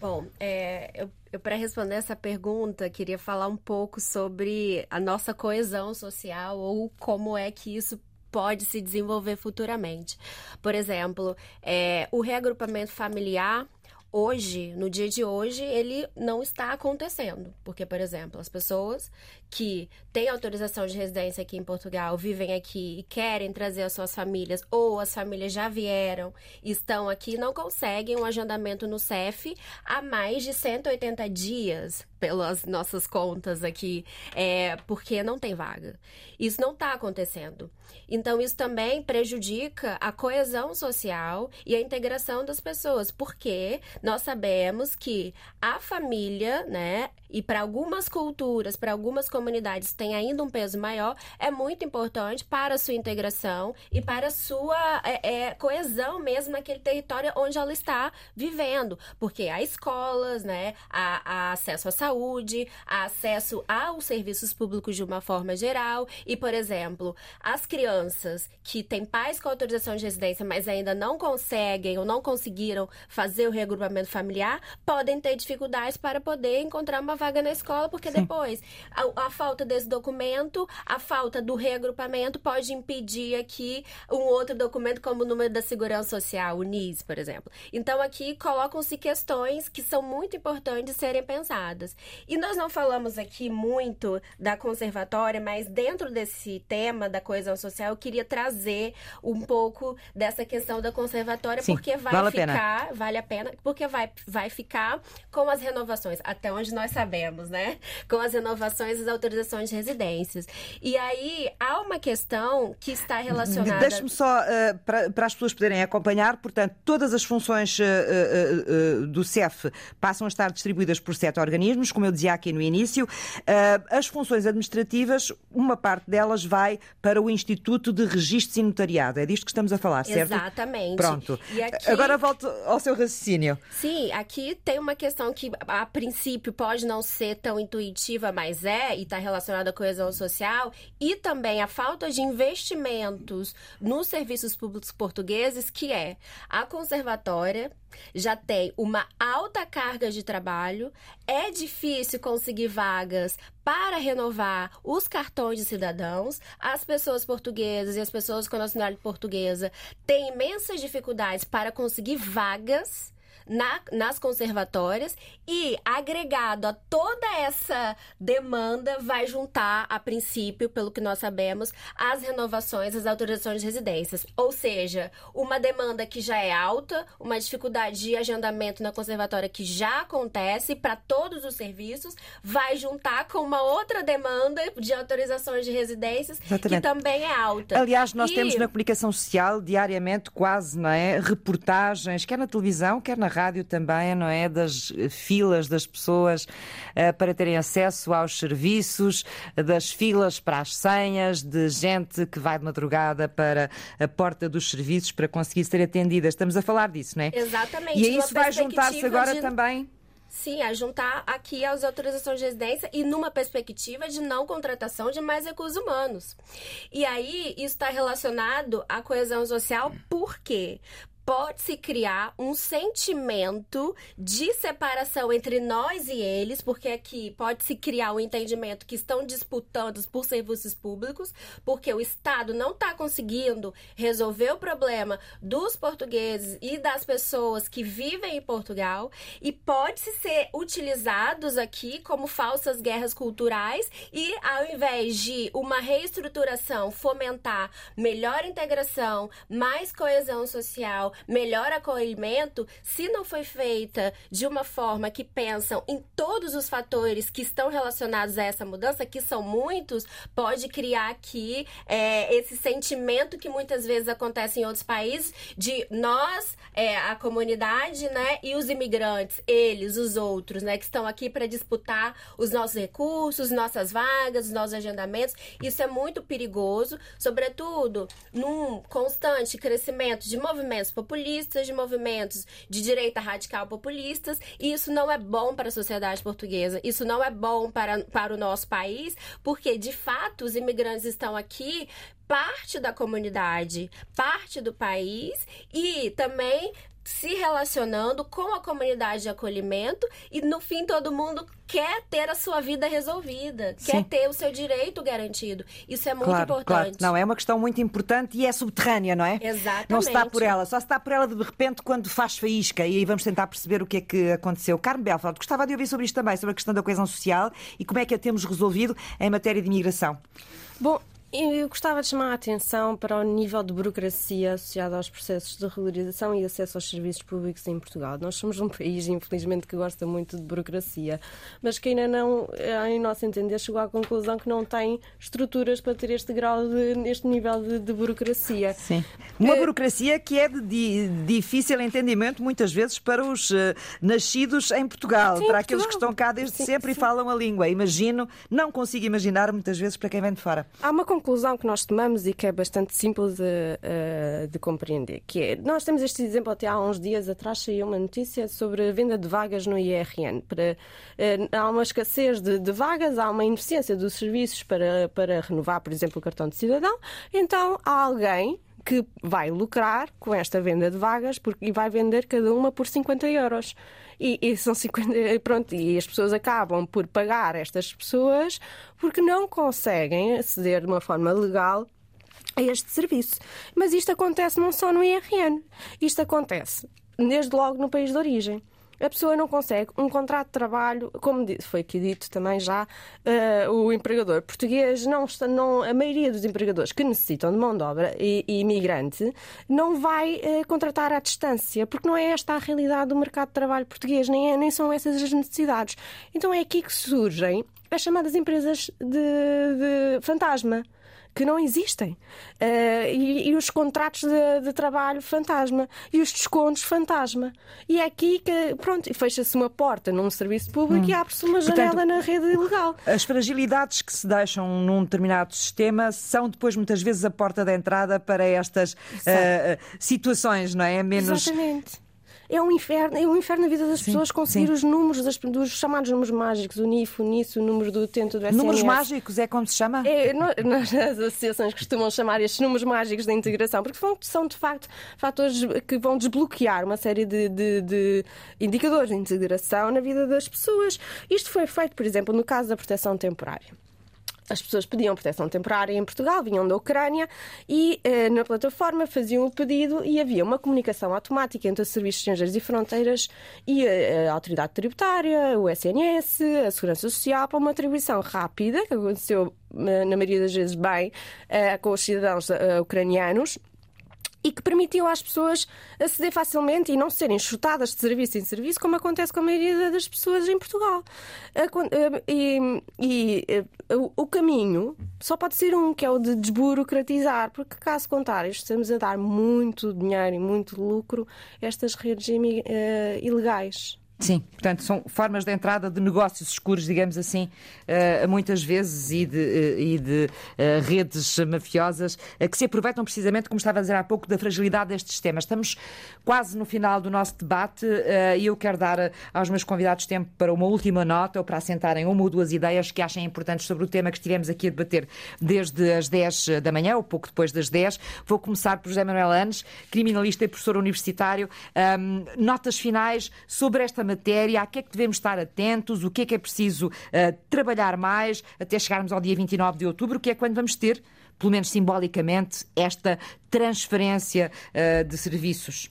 G: Bom, é, eu, eu para responder essa pergunta, queria falar um pouco sobre a nossa coesão social ou como é que isso pode se desenvolver futuramente. Por exemplo, é, o reagrupamento familiar hoje, no dia de hoje, ele não está acontecendo. Porque, por exemplo, as pessoas que têm autorização de residência aqui em Portugal, vivem aqui e querem trazer as suas famílias, ou as famílias já vieram estão aqui, não conseguem um agendamento no CEF há mais de 180 dias, pelas nossas contas aqui, é, porque não tem vaga. Isso não está acontecendo. Então, isso também prejudica a coesão social e a integração das pessoas, porque nós sabemos que a família, né, e para algumas culturas, para algumas comunidades tem ainda um peso maior, é muito importante para a sua integração e para a sua é, é, coesão mesmo naquele território onde ela está vivendo. Porque há escolas, né, há, há acesso à saúde, há acesso aos serviços públicos de uma forma geral. E, por exemplo, as crianças que têm pais com autorização de residência, mas ainda não conseguem ou não conseguiram fazer o regrupamento familiar, podem ter dificuldades para poder encontrar uma vaga na escola, porque Sim. depois a, a, falta desse documento, a falta do reagrupamento pode impedir aqui um outro documento, como o número da segurança social, o NIS, por exemplo. Então, aqui colocam-se questões que são muito importantes serem pensadas. E nós não falamos aqui muito da conservatória, mas dentro desse tema da coesão social, eu queria trazer um pouco dessa questão da conservatória, Sim, porque vai vale ficar, a vale a pena, porque vai, vai ficar com as renovações, até onde nós sabemos sabemos, né? Com as renovações das autorizações de residências. E aí há uma questão que está relacionada.
B: Deixe-me só uh, para, para as pessoas poderem acompanhar, portanto, todas as funções uh, uh, do CEF passam a estar distribuídas por sete organismos, como eu dizia aqui no início. as funções administrativas, uma parte delas vai para o Instituto de Registros e Notariado. É disto que estamos a falar, certo?
G: Exatamente.
B: Pronto. Aqui... Agora volto ao seu raciocínio.
G: Sim, aqui tem uma questão que a princípio pode não ser tão intuitiva, mas é, e está relacionada à coesão social, e também a falta de investimentos nos serviços públicos portugueses, que é a conservatória já tem uma alta carga de trabalho, é difícil conseguir vagas para renovar os cartões de cidadãos. As pessoas portuguesas e as pessoas com nacionalidade portuguesa têm imensas dificuldades para conseguir vagas na, nas conservatórias e agregado a toda essa demanda vai juntar a princípio, pelo que nós sabemos, as renovações, as autorizações de residências. Ou seja, uma demanda que já é alta, uma dificuldade de agendamento na conservatória que já acontece para todos os serviços, vai juntar com uma outra demanda de autorizações de residências Exatamente. que também é alta.
B: Aliás, nós e... temos na comunicação social diariamente quase, não é, reportagens, quer na televisão, quer na rádio também, não é? Das filas das pessoas uh, para terem acesso aos serviços, das filas para as senhas, de gente que vai de madrugada para a porta dos serviços para conseguir ser atendida. Estamos a falar disso, não é?
G: Exatamente.
B: E isso vai juntar-se agora de... também.
G: Sim, a juntar aqui as autorizações de residência e numa perspectiva de não contratação de mais recursos humanos. E aí, isso está relacionado à coesão social, por quê? Pode-se criar um sentimento de separação entre nós e eles, porque aqui pode-se criar um entendimento que estão disputando por serviços públicos, porque o Estado não está conseguindo resolver o problema dos portugueses e das pessoas que vivem em Portugal, e pode-se ser utilizados aqui como falsas guerras culturais, e ao invés de uma reestruturação fomentar melhor integração, mais coesão social, melhor acolhimento, se não foi feita de uma forma que pensam em todos os fatores que estão relacionados a essa mudança, que são muitos, pode criar aqui é, esse sentimento que muitas vezes acontece em outros países de nós, é, a comunidade, né, e os imigrantes, eles, os outros, né, que estão aqui para disputar os nossos recursos, nossas vagas, os nossos agendamentos. Isso é muito perigoso, sobretudo num constante crescimento de movimentos populistas, de movimentos de direita radical populistas, e isso não é bom para a sociedade portuguesa, isso não é bom para, para o nosso país, porque de fato os imigrantes estão aqui parte da comunidade, parte do país e também se relacionando com a comunidade de acolhimento e no fim todo mundo quer ter a sua vida resolvida, Sim. quer ter o seu direito garantido. Isso é muito
B: claro,
G: importante.
B: Claro. Não, é uma questão muito importante e é subterrânea, não é?
G: Exatamente.
B: Não se está por ela, só se está por ela de repente quando faz faísca e aí vamos tentar perceber o que é que aconteceu. Carmen Belfort, gostava de ouvir sobre isto também, sobre a questão da coesão social e como é que a temos resolvido em matéria de imigração.
D: Bom, eu gostava de chamar a atenção para o nível de burocracia associado aos processos de regularização e acesso aos serviços públicos em Portugal. Nós somos um país, infelizmente, que gosta muito de burocracia, mas que ainda não, em nosso entender, chegou à conclusão que não tem estruturas para ter este grau, de, este nível de, de burocracia.
B: Sim. Uma é... burocracia que é de, de, difícil entendimento, muitas vezes, para os uh, nascidos em Portugal, sim, para aqueles que estão cá desde sim, sempre e falam a língua. Imagino, não consigo imaginar, muitas vezes, para quem vem de fora.
D: Há uma conclusão que nós tomamos e que é bastante simples de, eh, de compreender, que é, nós temos este exemplo até há uns dias atrás saiu uma notícia sobre a venda de vagas no IRN. Para, eh, há uma escassez de, de vagas, há uma ineficiência dos serviços para, para renovar, por exemplo, o cartão de cidadão, então há alguém que vai lucrar com esta venda de vagas porque, e vai vender cada uma por 50 euros. E, e, são 50, pronto, e as pessoas acabam por pagar estas pessoas porque não conseguem aceder de uma forma legal a este serviço. Mas isto acontece não só no IRN, isto acontece desde logo no país de origem a pessoa não consegue um contrato de trabalho, como foi aqui dito também já, uh, o empregador português, não está, não, a maioria dos empregadores que necessitam de mão de obra e, e imigrante não vai uh, contratar à distância, porque não é esta a realidade do mercado de trabalho português, nem, é, nem são essas as necessidades. Então é aqui que surgem as chamadas empresas de, de fantasma que não existem. Uh, e, e, os contratos de, de, trabalho fantasma. E os descontos fantasma. E é aqui que, pronto, fecha-se uma porta num serviço público hum. e abre-se uma janela Portanto, na rede ilegal.
B: As fragilidades que se deixam num determinado sistema são depois muitas vezes a porta de entrada para estas uh, situações, não é?
D: Menos... Exatamente é um inferno, é um inferno na vida das sim, pessoas conseguir sim. os números das, dos chamados números mágicos, o NIF, o NIS, o número do utente do SNS.
B: Números mágicos é como se chama?
D: É, nós, as associações costumam chamar estes números mágicos da integração, porque são, são de facto fatores que vão desbloquear uma série de, de, de indicadores de integração na vida das pessoas. Isto foi feito, por exemplo, no caso da proteção temporária as pessoas pediam proteção temporária em Portugal, vinham da Ucrânia e eh, na plataforma faziam o pedido e havia uma comunicação automática entre os Serviços Estrangeiros e Fronteiras e a, a Autoridade Tributária, o SNS, a Segurança Social, para uma atribuição rápida, que aconteceu eh, na maioria das vezes bem eh, com os cidadãos eh, ucranianos e que permitiu às pessoas aceder facilmente e não serem chutadas de serviço em serviço, como acontece com a maioria das pessoas em Portugal. E, e, o caminho só pode ser um, que é o de desburocratizar, porque caso contrário, estamos a dar muito dinheiro e muito lucro a estas redes eh, ilegais.
B: Sim, portanto, são formas de entrada de negócios escuros, digamos assim, uh, muitas vezes, e de, uh, e de uh, redes mafiosas que se aproveitam precisamente, como estava a dizer há pouco, da fragilidade destes sistemas. Estamos quase no final do nosso debate e eu quero dar aos meus convidados tempo para uma última nota ou para assentarem uma ou duas ideias que achem importantes sobre o tema que estivemos aqui a debater desde as 10 da manhã, ou pouco depois das 10. Vou começar por José Manuel Anes, criminalista e professor universitário. Notas finais sobre esta matéria, a que é que devemos estar atentos, o que é que é preciso uh, trabalhar mais até chegarmos ao dia 29 de outubro, que é quando vamos ter, pelo menos simbolicamente, esta transferência uh, de serviços.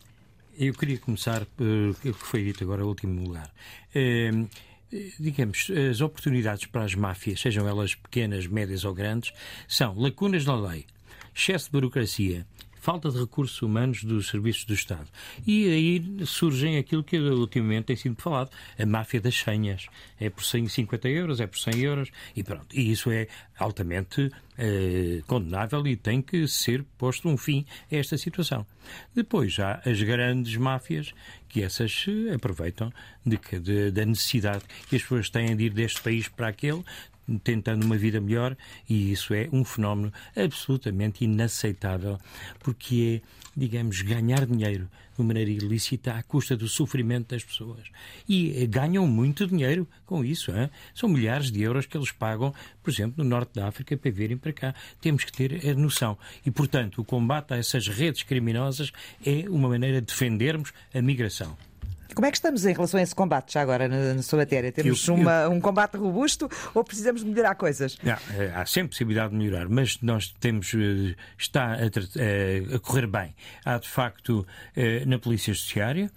C: Eu queria começar pelo que foi dito agora, em último lugar. Uh, digamos, as oportunidades para as máfias, sejam elas pequenas, médias ou grandes, são lacunas na lei, excesso de burocracia, falta de recursos humanos dos serviços do Estado. E aí surgem aquilo que ultimamente tem sido falado, a máfia das senhas. É por 150 euros, é por 100 euros e pronto. E isso é altamente eh, condenável e tem que ser posto um fim a esta situação. Depois há as grandes máfias que essas aproveitam de, de, da necessidade que as pessoas têm de ir deste país para aquele, tentando uma vida melhor e isso é um fenómeno absolutamente inaceitável, porque é, digamos, ganhar dinheiro de maneira ilícita à custa do sofrimento das pessoas. E ganham muito dinheiro com isso. Hein? São milhares de euros que eles pagam, por exemplo, no norte da África para virem para cá. Temos que ter a noção. E, portanto, o combate a essas redes criminosas é uma maneira de defendermos a migração.
B: Como é que estamos em relação a esse combate, já agora, na, na sua matéria? Temos eu, uma, eu... um combate robusto ou precisamos melhorar coisas?
C: Não, eh, há sempre possibilidade de melhorar, mas nós temos. Eh, está a, a, a correr bem. Há, de facto, eh, na Polícia Judiciária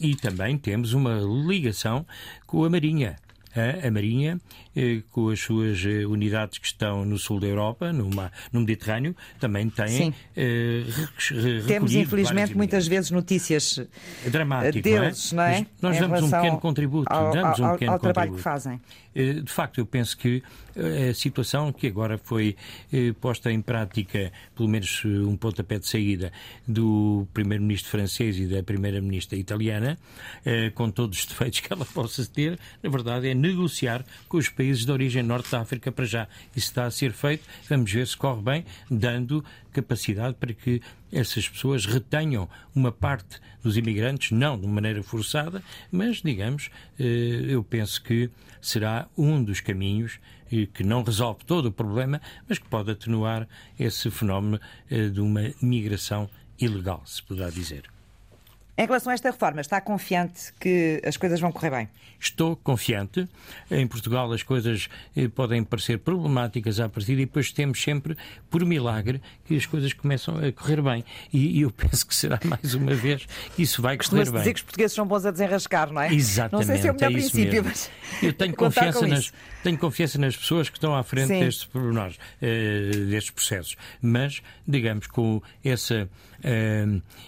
C: e também temos uma ligação com a Marinha a Marinha, eh, com as suas eh, unidades que estão no sul da Europa, numa, no Mediterrâneo, também têm eh,
B: Temos, infelizmente, muitas vezes notícias
C: dramáticas deles, não é? Não é? Nós damos um pequeno contributo.
B: Ao,
C: damos
B: um
C: pequeno
B: ao trabalho
C: contributo.
B: que fazem.
C: De facto, eu penso que a situação que agora foi posta em prática, pelo menos um pontapé de saída, do primeiro-ministro francês e da primeira-ministra italiana, com todos os defeitos que ela possa ter, na verdade é negociar com os países de origem norte da África para já. Isso está a ser feito, vamos ver se corre bem, dando capacidade para que essas pessoas retenham uma parte dos imigrantes, não de maneira forçada, mas, digamos, eh, eu penso que será um dos caminhos que não resolve todo o problema, mas que pode atenuar esse fenómeno eh, de uma migração ilegal, se poderá dizer.
B: Em relação a esta reforma, está confiante que as coisas vão correr bem?
C: Estou confiante. Em Portugal as coisas eh, podem parecer problemáticas à partida e depois temos sempre, por milagre, que as coisas começam a correr bem. E, eu penso que será mais uma vez que isso vai correr bem.
B: dizer que os portugueses são bons a desenrascar, não é?
C: Exatamente.
B: Não sei se é o melhor
C: é
B: princípio, mas.
C: Eu tenho confiança, nas, tenho confiança nas pessoas que estão à frente Sim. destes pormenores, uh, destes processos. Mas, digamos, com essa. Uh, eh,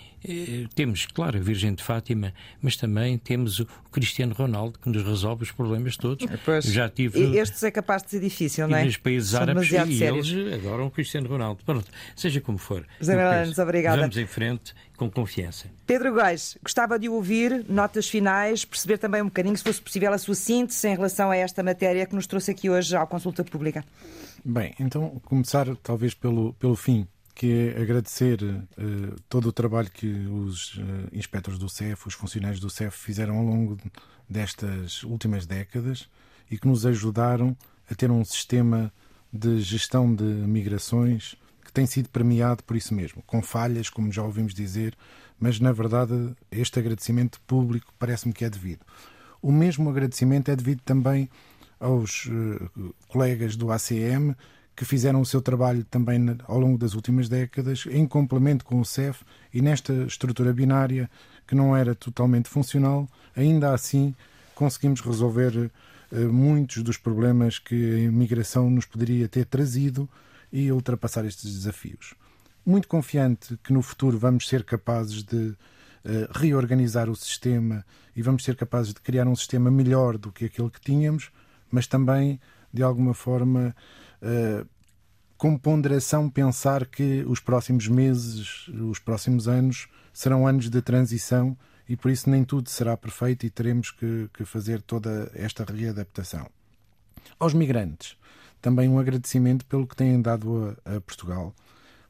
C: temos, claro, a Virgem de Fátima, mas também temos o Cristiano Ronaldo que nos resolve os problemas todos.
B: Pois, Já tive. Estes é capaz de ser difícil, não é?
C: nos países São árabes e sérios. eles adoram o Cristiano Ronaldo. Pronto, seja como for.
B: José Melanes, obrigada.
C: Vamos em frente com confiança.
B: Pedro Góis, gostava de ouvir notas finais, perceber também um bocadinho, se fosse possível, a sua síntese em relação a esta matéria que nos trouxe aqui hoje à consulta pública.
E: Bem, então começar talvez pelo, pelo fim que é agradecer uh, todo o trabalho que os uh, inspectores do CEF, os funcionários do CEF fizeram ao longo destas últimas décadas e que nos ajudaram a ter um sistema de gestão de migrações que tem sido premiado por isso mesmo, com falhas, como já ouvimos dizer, mas na verdade este agradecimento público parece-me que é devido. O mesmo agradecimento é devido também aos uh, colegas do ACM que fizeram o seu trabalho também ao longo das últimas décadas, em complemento com o CEF, e nesta estrutura binária, que não era totalmente funcional, ainda assim conseguimos resolver eh, muitos dos problemas que a imigração nos poderia ter trazido e ultrapassar estes desafios. Muito confiante que no futuro vamos ser capazes de eh, reorganizar o sistema e vamos ser capazes de criar um sistema melhor do que aquele que tínhamos, mas também, de alguma forma, com ponderação pensar que os próximos meses, os próximos anos serão anos de transição e por isso nem tudo será perfeito e teremos que, que fazer toda esta readaptação. Aos migrantes, também um agradecimento pelo que têm dado a, a Portugal,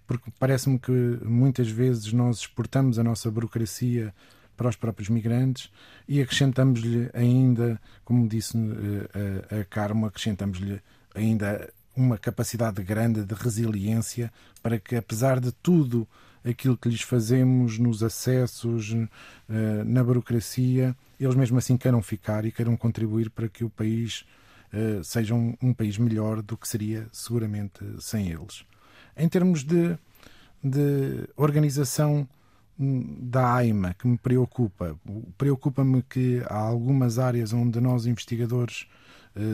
E: porque parece-me que muitas vezes nós exportamos a nossa burocracia para os próprios migrantes e acrescentamos-lhe ainda, como disse eh, a, a Carmo, acrescentamos-lhe ainda uma capacidade grande de resiliência para que, apesar de tudo aquilo que lhes fazemos nos acessos, eh, na burocracia, eles mesmo assim queiram ficar e queiram contribuir para que o país eh, seja um, um país melhor do que seria seguramente sem eles. Em termos de, de organização hum, da AIMA, que me preocupa, preocupa-me que há algumas áreas onde nós, investigadores,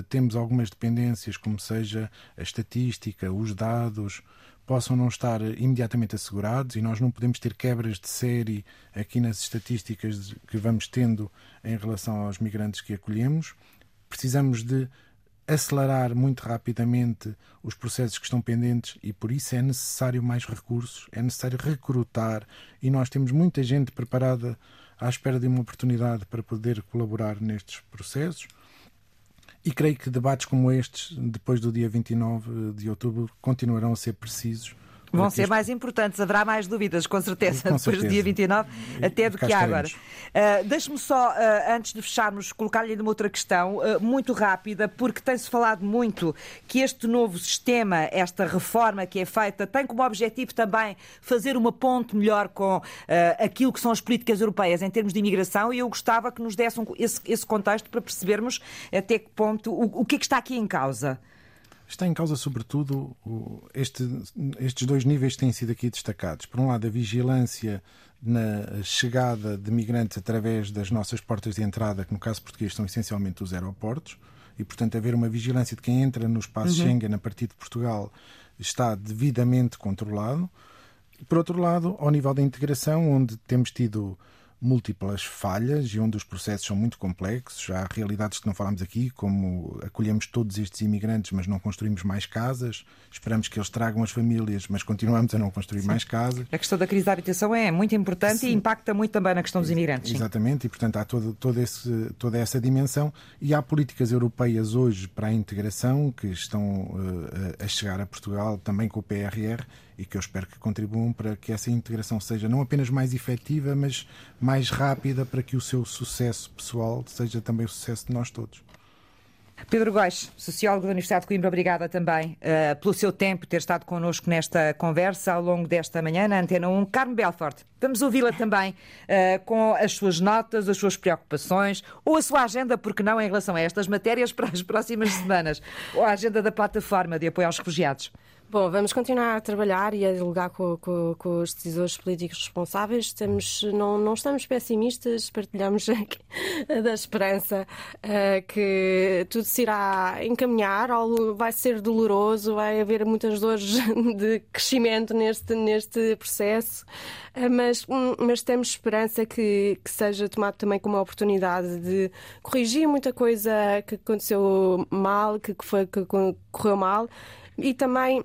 E: temos algumas dependências, como seja a estatística, os dados, possam não estar imediatamente assegurados e nós não podemos ter quebras de série aqui nas estatísticas que vamos tendo em relação aos migrantes que acolhemos. Precisamos de acelerar muito rapidamente os processos que estão pendentes e por isso é necessário mais recursos, é necessário recrutar e nós temos muita gente preparada à espera de uma oportunidade para poder colaborar nestes processos E creio que debates como estes, depois do dia 29 de outubro, continuarão a ser precisos
B: Vão ser mais importantes, haverá mais dúvidas, com certeza,
E: com
B: depois
E: certeza.
B: do dia 29, até do que há agora. Uh, Deixe-me só, uh, antes de fecharmos, colocar-lhe uma outra questão, uh, muito rápida, porque tem-se falado muito que este novo sistema, esta reforma que é feita, tem como objetivo também fazer uma ponte melhor com uh, aquilo que são as políticas europeias em termos de imigração, e eu gostava que nos desse um- esse, esse contexto para percebermos até que ponto, o, o que é que está aqui em causa.
E: Está em causa, sobretudo, este- estes dois níveis que têm sido aqui destacados. Por um lado, a vigilância na chegada de migrantes através das nossas portas de entrada, que no caso português são essencialmente os aeroportos, e, portanto, haver uma vigilância de quem entra no espaço Schengen a partir de Portugal está devidamente controlado. Por outro lado, ao nível da integração, onde temos tido múltiplas falhas e onde os processos são muito complexos, há realidades que não falamos aqui, como acolhemos todos estes imigrantes, mas não construímos mais casas, esperamos que eles tragam as famílias, mas continuamos a não construir mais casas.
B: A questão da crise da habitação é muito importante e impacta muito também na questão dos imigrantes. sim.
E: Exatamente, e portanto há todo, todo esse, toda essa dimensão e há políticas europeias hoje para a integração que estão eh, a chegar a Portugal também com o PRR e que eu espero que contribuam para que essa integração seja não apenas mais efetiva, mas mais rápida para que o seu sucesso pessoal seja também o sucesso de nós todos.
B: Pedro Góis, sociólogo da Universidade de Coimbra, obrigada também eh, pelo seu tempo, ter estado connosco nesta conversa ao longo desta manhã na Antena 1. Carmo Belfort, vamos ouvi-la também eh, com as suas notas, as suas preocupações ou a sua agenda, porque não, em relação a estas matérias para as próximas semanas, ou a agenda da plataforma de apoio aos refugiados.
D: Bom, vamos continuar a trabalhar e a dialogar com, com- com os decisores políticos responsáveis. Estamos, não, não estamos pessimistas, partilhamos da esperança eh, que tudo se irá encaminhar. Vai ser doloroso, vai haver muitas dores de crescimento neste, neste processo, eh, mas, hum, mas temos esperança que, que seja tomado também como uma oportunidade de corrigir muita coisa que aconteceu mal, que, que foi, que correu mal e também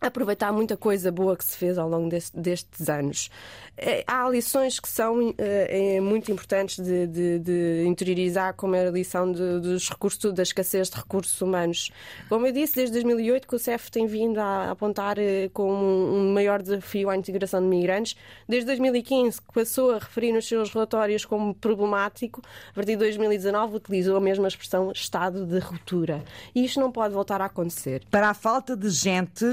D: aproveitar muita coisa boa que se fez ao longo deste- destes anos. Eh, Há lições que são eh, eh, muito importantes de, de- de interiorizar, como é a lição de- dos recursos, da escassez de recursos humanos. Como eu disse, desde 2008 que o CEF tem vindo a apontar eh, como um maior desafio à integração de migrantes. Desde 2015 que passou a referir nos seus relatórios como problemático, a partir de 2019 utilizou a mesma expressão estado de ruptura. E isto não pode voltar a acontecer.
B: Para a falta de gente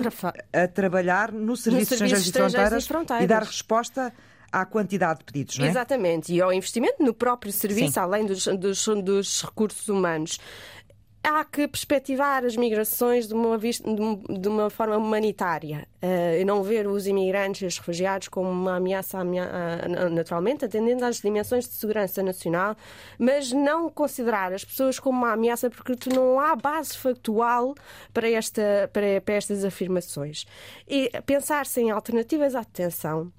B: a trabalhar no Serviço de
D: Serviço
B: Estrangeiros e
D: Estrangeiros e
B: Fronteiras,
D: Fronteiras.
B: e dar resposta à quantidade de pedidos, não é?
D: Exatamente, e ao investimento no próprio serviço,
B: Sim.
D: além dos, dos, dos recursos humanos. Há que perspectivar as migrações de uma, vis- de um- uma forma humanitária eh, e não ver os imigrantes e os refugiados como uma ameaça, amea- naturalmente, atendendo às dimensões de segurança nacional, mas não considerar as pessoas como uma ameaça porque não há base factual para, esta, para, para estas afirmações. E pensar-se em alternativas à detenção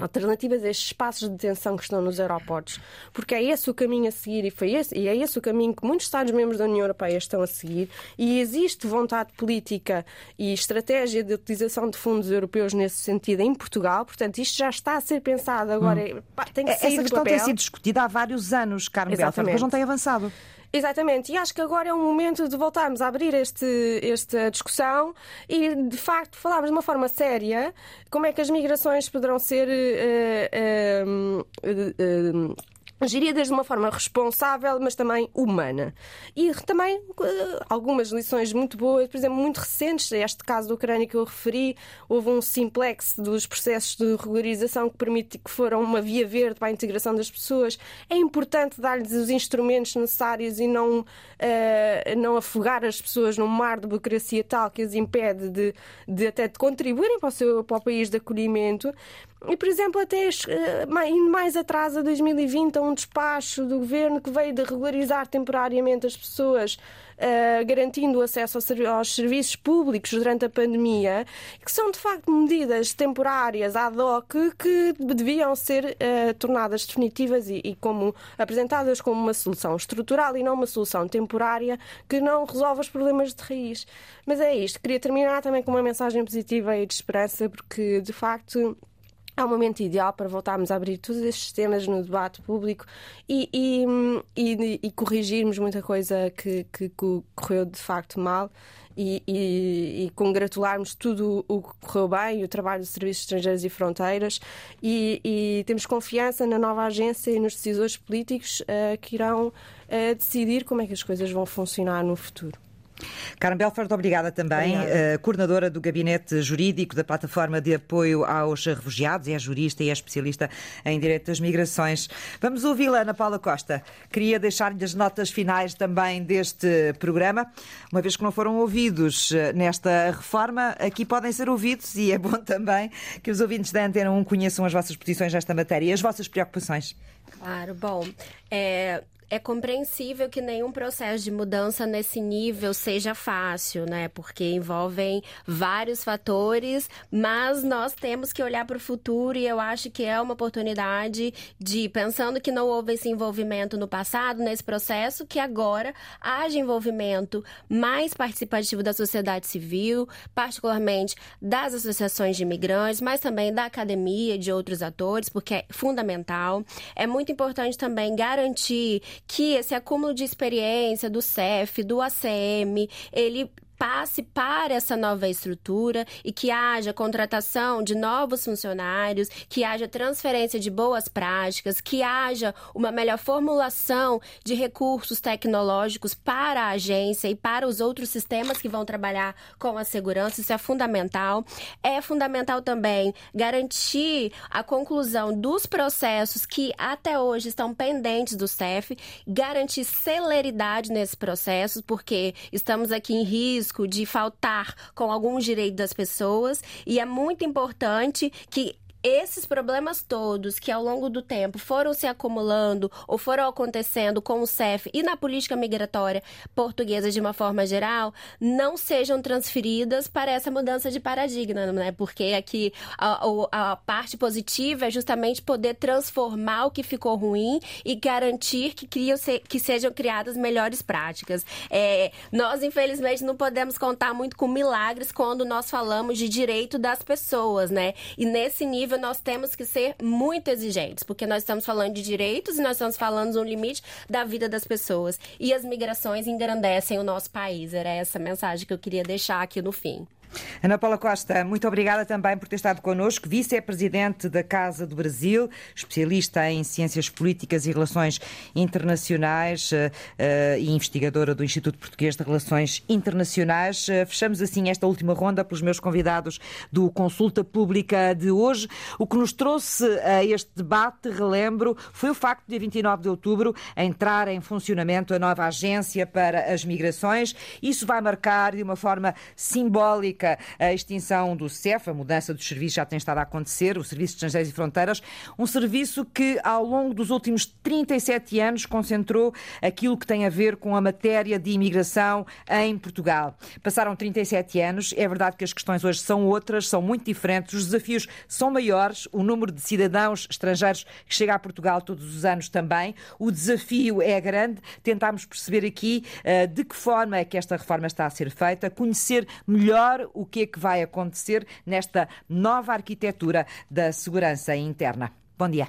D: alternativas a estes espaços de detenção que estão nos aeroportos, porque é esse o caminho a seguir e, foi esse, e é esse o caminho que muitos Estados-membros da União Europeia estão a seguir. E existe vontade política e estratégia de utilização de fundos europeus nesse sentido em Portugal, portanto isto já está a ser pensado. Agora, pá, tem que sair
B: Essa questão
D: papel.
B: tem sido discutida há vários anos, Carmo Belfort, mas não tem avançado.
D: Exatamente, e acho que agora é o momento de voltarmos a abrir este, esta discussão e, de facto, falarmos de uma forma séria como é que as migrações poderão ser eh, eh, eh, eh, geridas de uma forma responsável, mas também humana. E também eh, algumas lições muito boas, por exemplo, muito recentes, este caso da Ucrânia que eu referi, houve um simplex dos processos de regularização que permite que foram uma via verde para a integração das pessoas. É importante dar-lhes os instrumentos necessários e não, eh, não afogar as pessoas num mar de burocracia tal que as impede de, de até de contribuírem para o, seu, para o país de acolhimento. E, por exemplo, até eh, indo mais atrás a 2020, a um despacho do governo que veio de regularizar temporariamente as pessoas, eh, garantindo o acesso aos serviços públicos durante a pandemia, que são de facto medidas temporárias ad hoc que deviam ser eh, tornadas definitivas e, e como apresentadas como uma solução estrutural e não uma solução temporária que não resolve os problemas de raiz. Mas é isto. Queria terminar também com uma mensagem positiva e de esperança, porque de facto é o momento ideal para voltarmos a abrir todos estes temas no debate público e, e, e, e corrigirmos muita coisa que, que, que, correu de facto mal e, e, congratularmos tudo o que correu bem, o trabalho dos Serviços Estrangeiros e Fronteiras e, temos confiança na nova agência e nos decisores políticos uh, que irão uh, decidir como é que as coisas vão funcionar no futuro.
B: Carmen Belfort, obrigada também, obrigada. Uh, coordenadora do Gabinete Jurídico da Plataforma de Apoio aos Refugiados, é jurista e é especialista em Direito das Migrações. Vamos ouvi-la, Ana Paula Costa. Queria deixar-lhe as notas finais também deste programa, uma vez que não foram ouvidos eh, nesta reforma, aqui podem ser ouvidos e é bom também que os ouvintes da Antena 1 conheçam as vossas posições nesta matéria e as vossas preocupações.
G: Claro, bom, é, é compreensível que nenhum processo de mudança nesse nível seja fácil, né? Porque envolvem vários fatores, mas nós temos que olhar para o futuro e eu acho que é uma oportunidade de, pensando que não houve esse envolvimento no passado, nesse processo, que agora haja envolvimento mais participativo da sociedade civil, particularmente das associações de imigrantes, mas também da academia de outros atores, porque é fundamental. É muito importante também garantir que esse acúmulo de experiência do CEF, do ACM, ele passe para essa nova estrutura e que haja contratação de novos funcionários, que haja transferência de boas práticas, que haja uma melhor formulação de recursos tecnológicos para a agência e para os outros sistemas que vão trabalhar com a segurança. Isso é fundamental. É fundamental também garantir a conclusão dos processos que até hoje estão pendentes do CEF, garantir celeridade nesses processos, porque estamos aqui em risco risco de faltar com alguns direitos das pessoas. E é muito importante que esses problemas todos que ao longo do tempo foram se acumulando ou foram acontecendo com o CEF e na política migratória portuguesa de uma forma geral, não sejam transferidas para essa mudança de paradigma, né? Porque aqui a, a parte positiva é justamente poder transformar o que ficou ruim e garantir que, criam, que sejam criadas melhores práticas. É, nós, infelizmente, não podemos contar muito com milagres quando nós falamos de direito das pessoas, né? E nesse nível nós temos que ser muito exigentes, porque nós estamos falando de direitos e nós estamos falando de um limite da vida das pessoas. E as migrações engrandecem o nosso país. Era essa mensagem que eu queria deixar aqui no fim.
B: Ana Paula Costa, muito obrigada também por ter estado connosco, vice-presidente da Casa do Brasil, especialista em ciências políticas e relações internacionais uh, uh, e investigadora do Instituto Português de Relações Internacionais. Uh, fechamos assim esta última ronda pelos meus convidados do Consulta Pública de hoje. O que nos trouxe a este debate, relembro, foi o facto de, 29 de outubro, entrar em funcionamento a nova Agência para as Migrações. Isso vai marcar de uma forma simbólica a extinção do CEF, a mudança dos serviços já tem estado a acontecer, o Serviço de Estrangeiros e Fronteiras, um serviço que ao longo dos últimos 37 anos concentrou aquilo que tem a ver com a matéria de imigração em Portugal. Passaram 37 anos, é verdade que as questões hoje são outras, são muito diferentes, os desafios são maiores, o número de cidadãos estrangeiros que chega a Portugal todos os anos também, o desafio é grande, tentámos perceber aqui uh, de que forma é que esta reforma está a ser feita, conhecer melhor o que é que vai acontecer nesta nova arquitetura da segurança interna. Bom dia.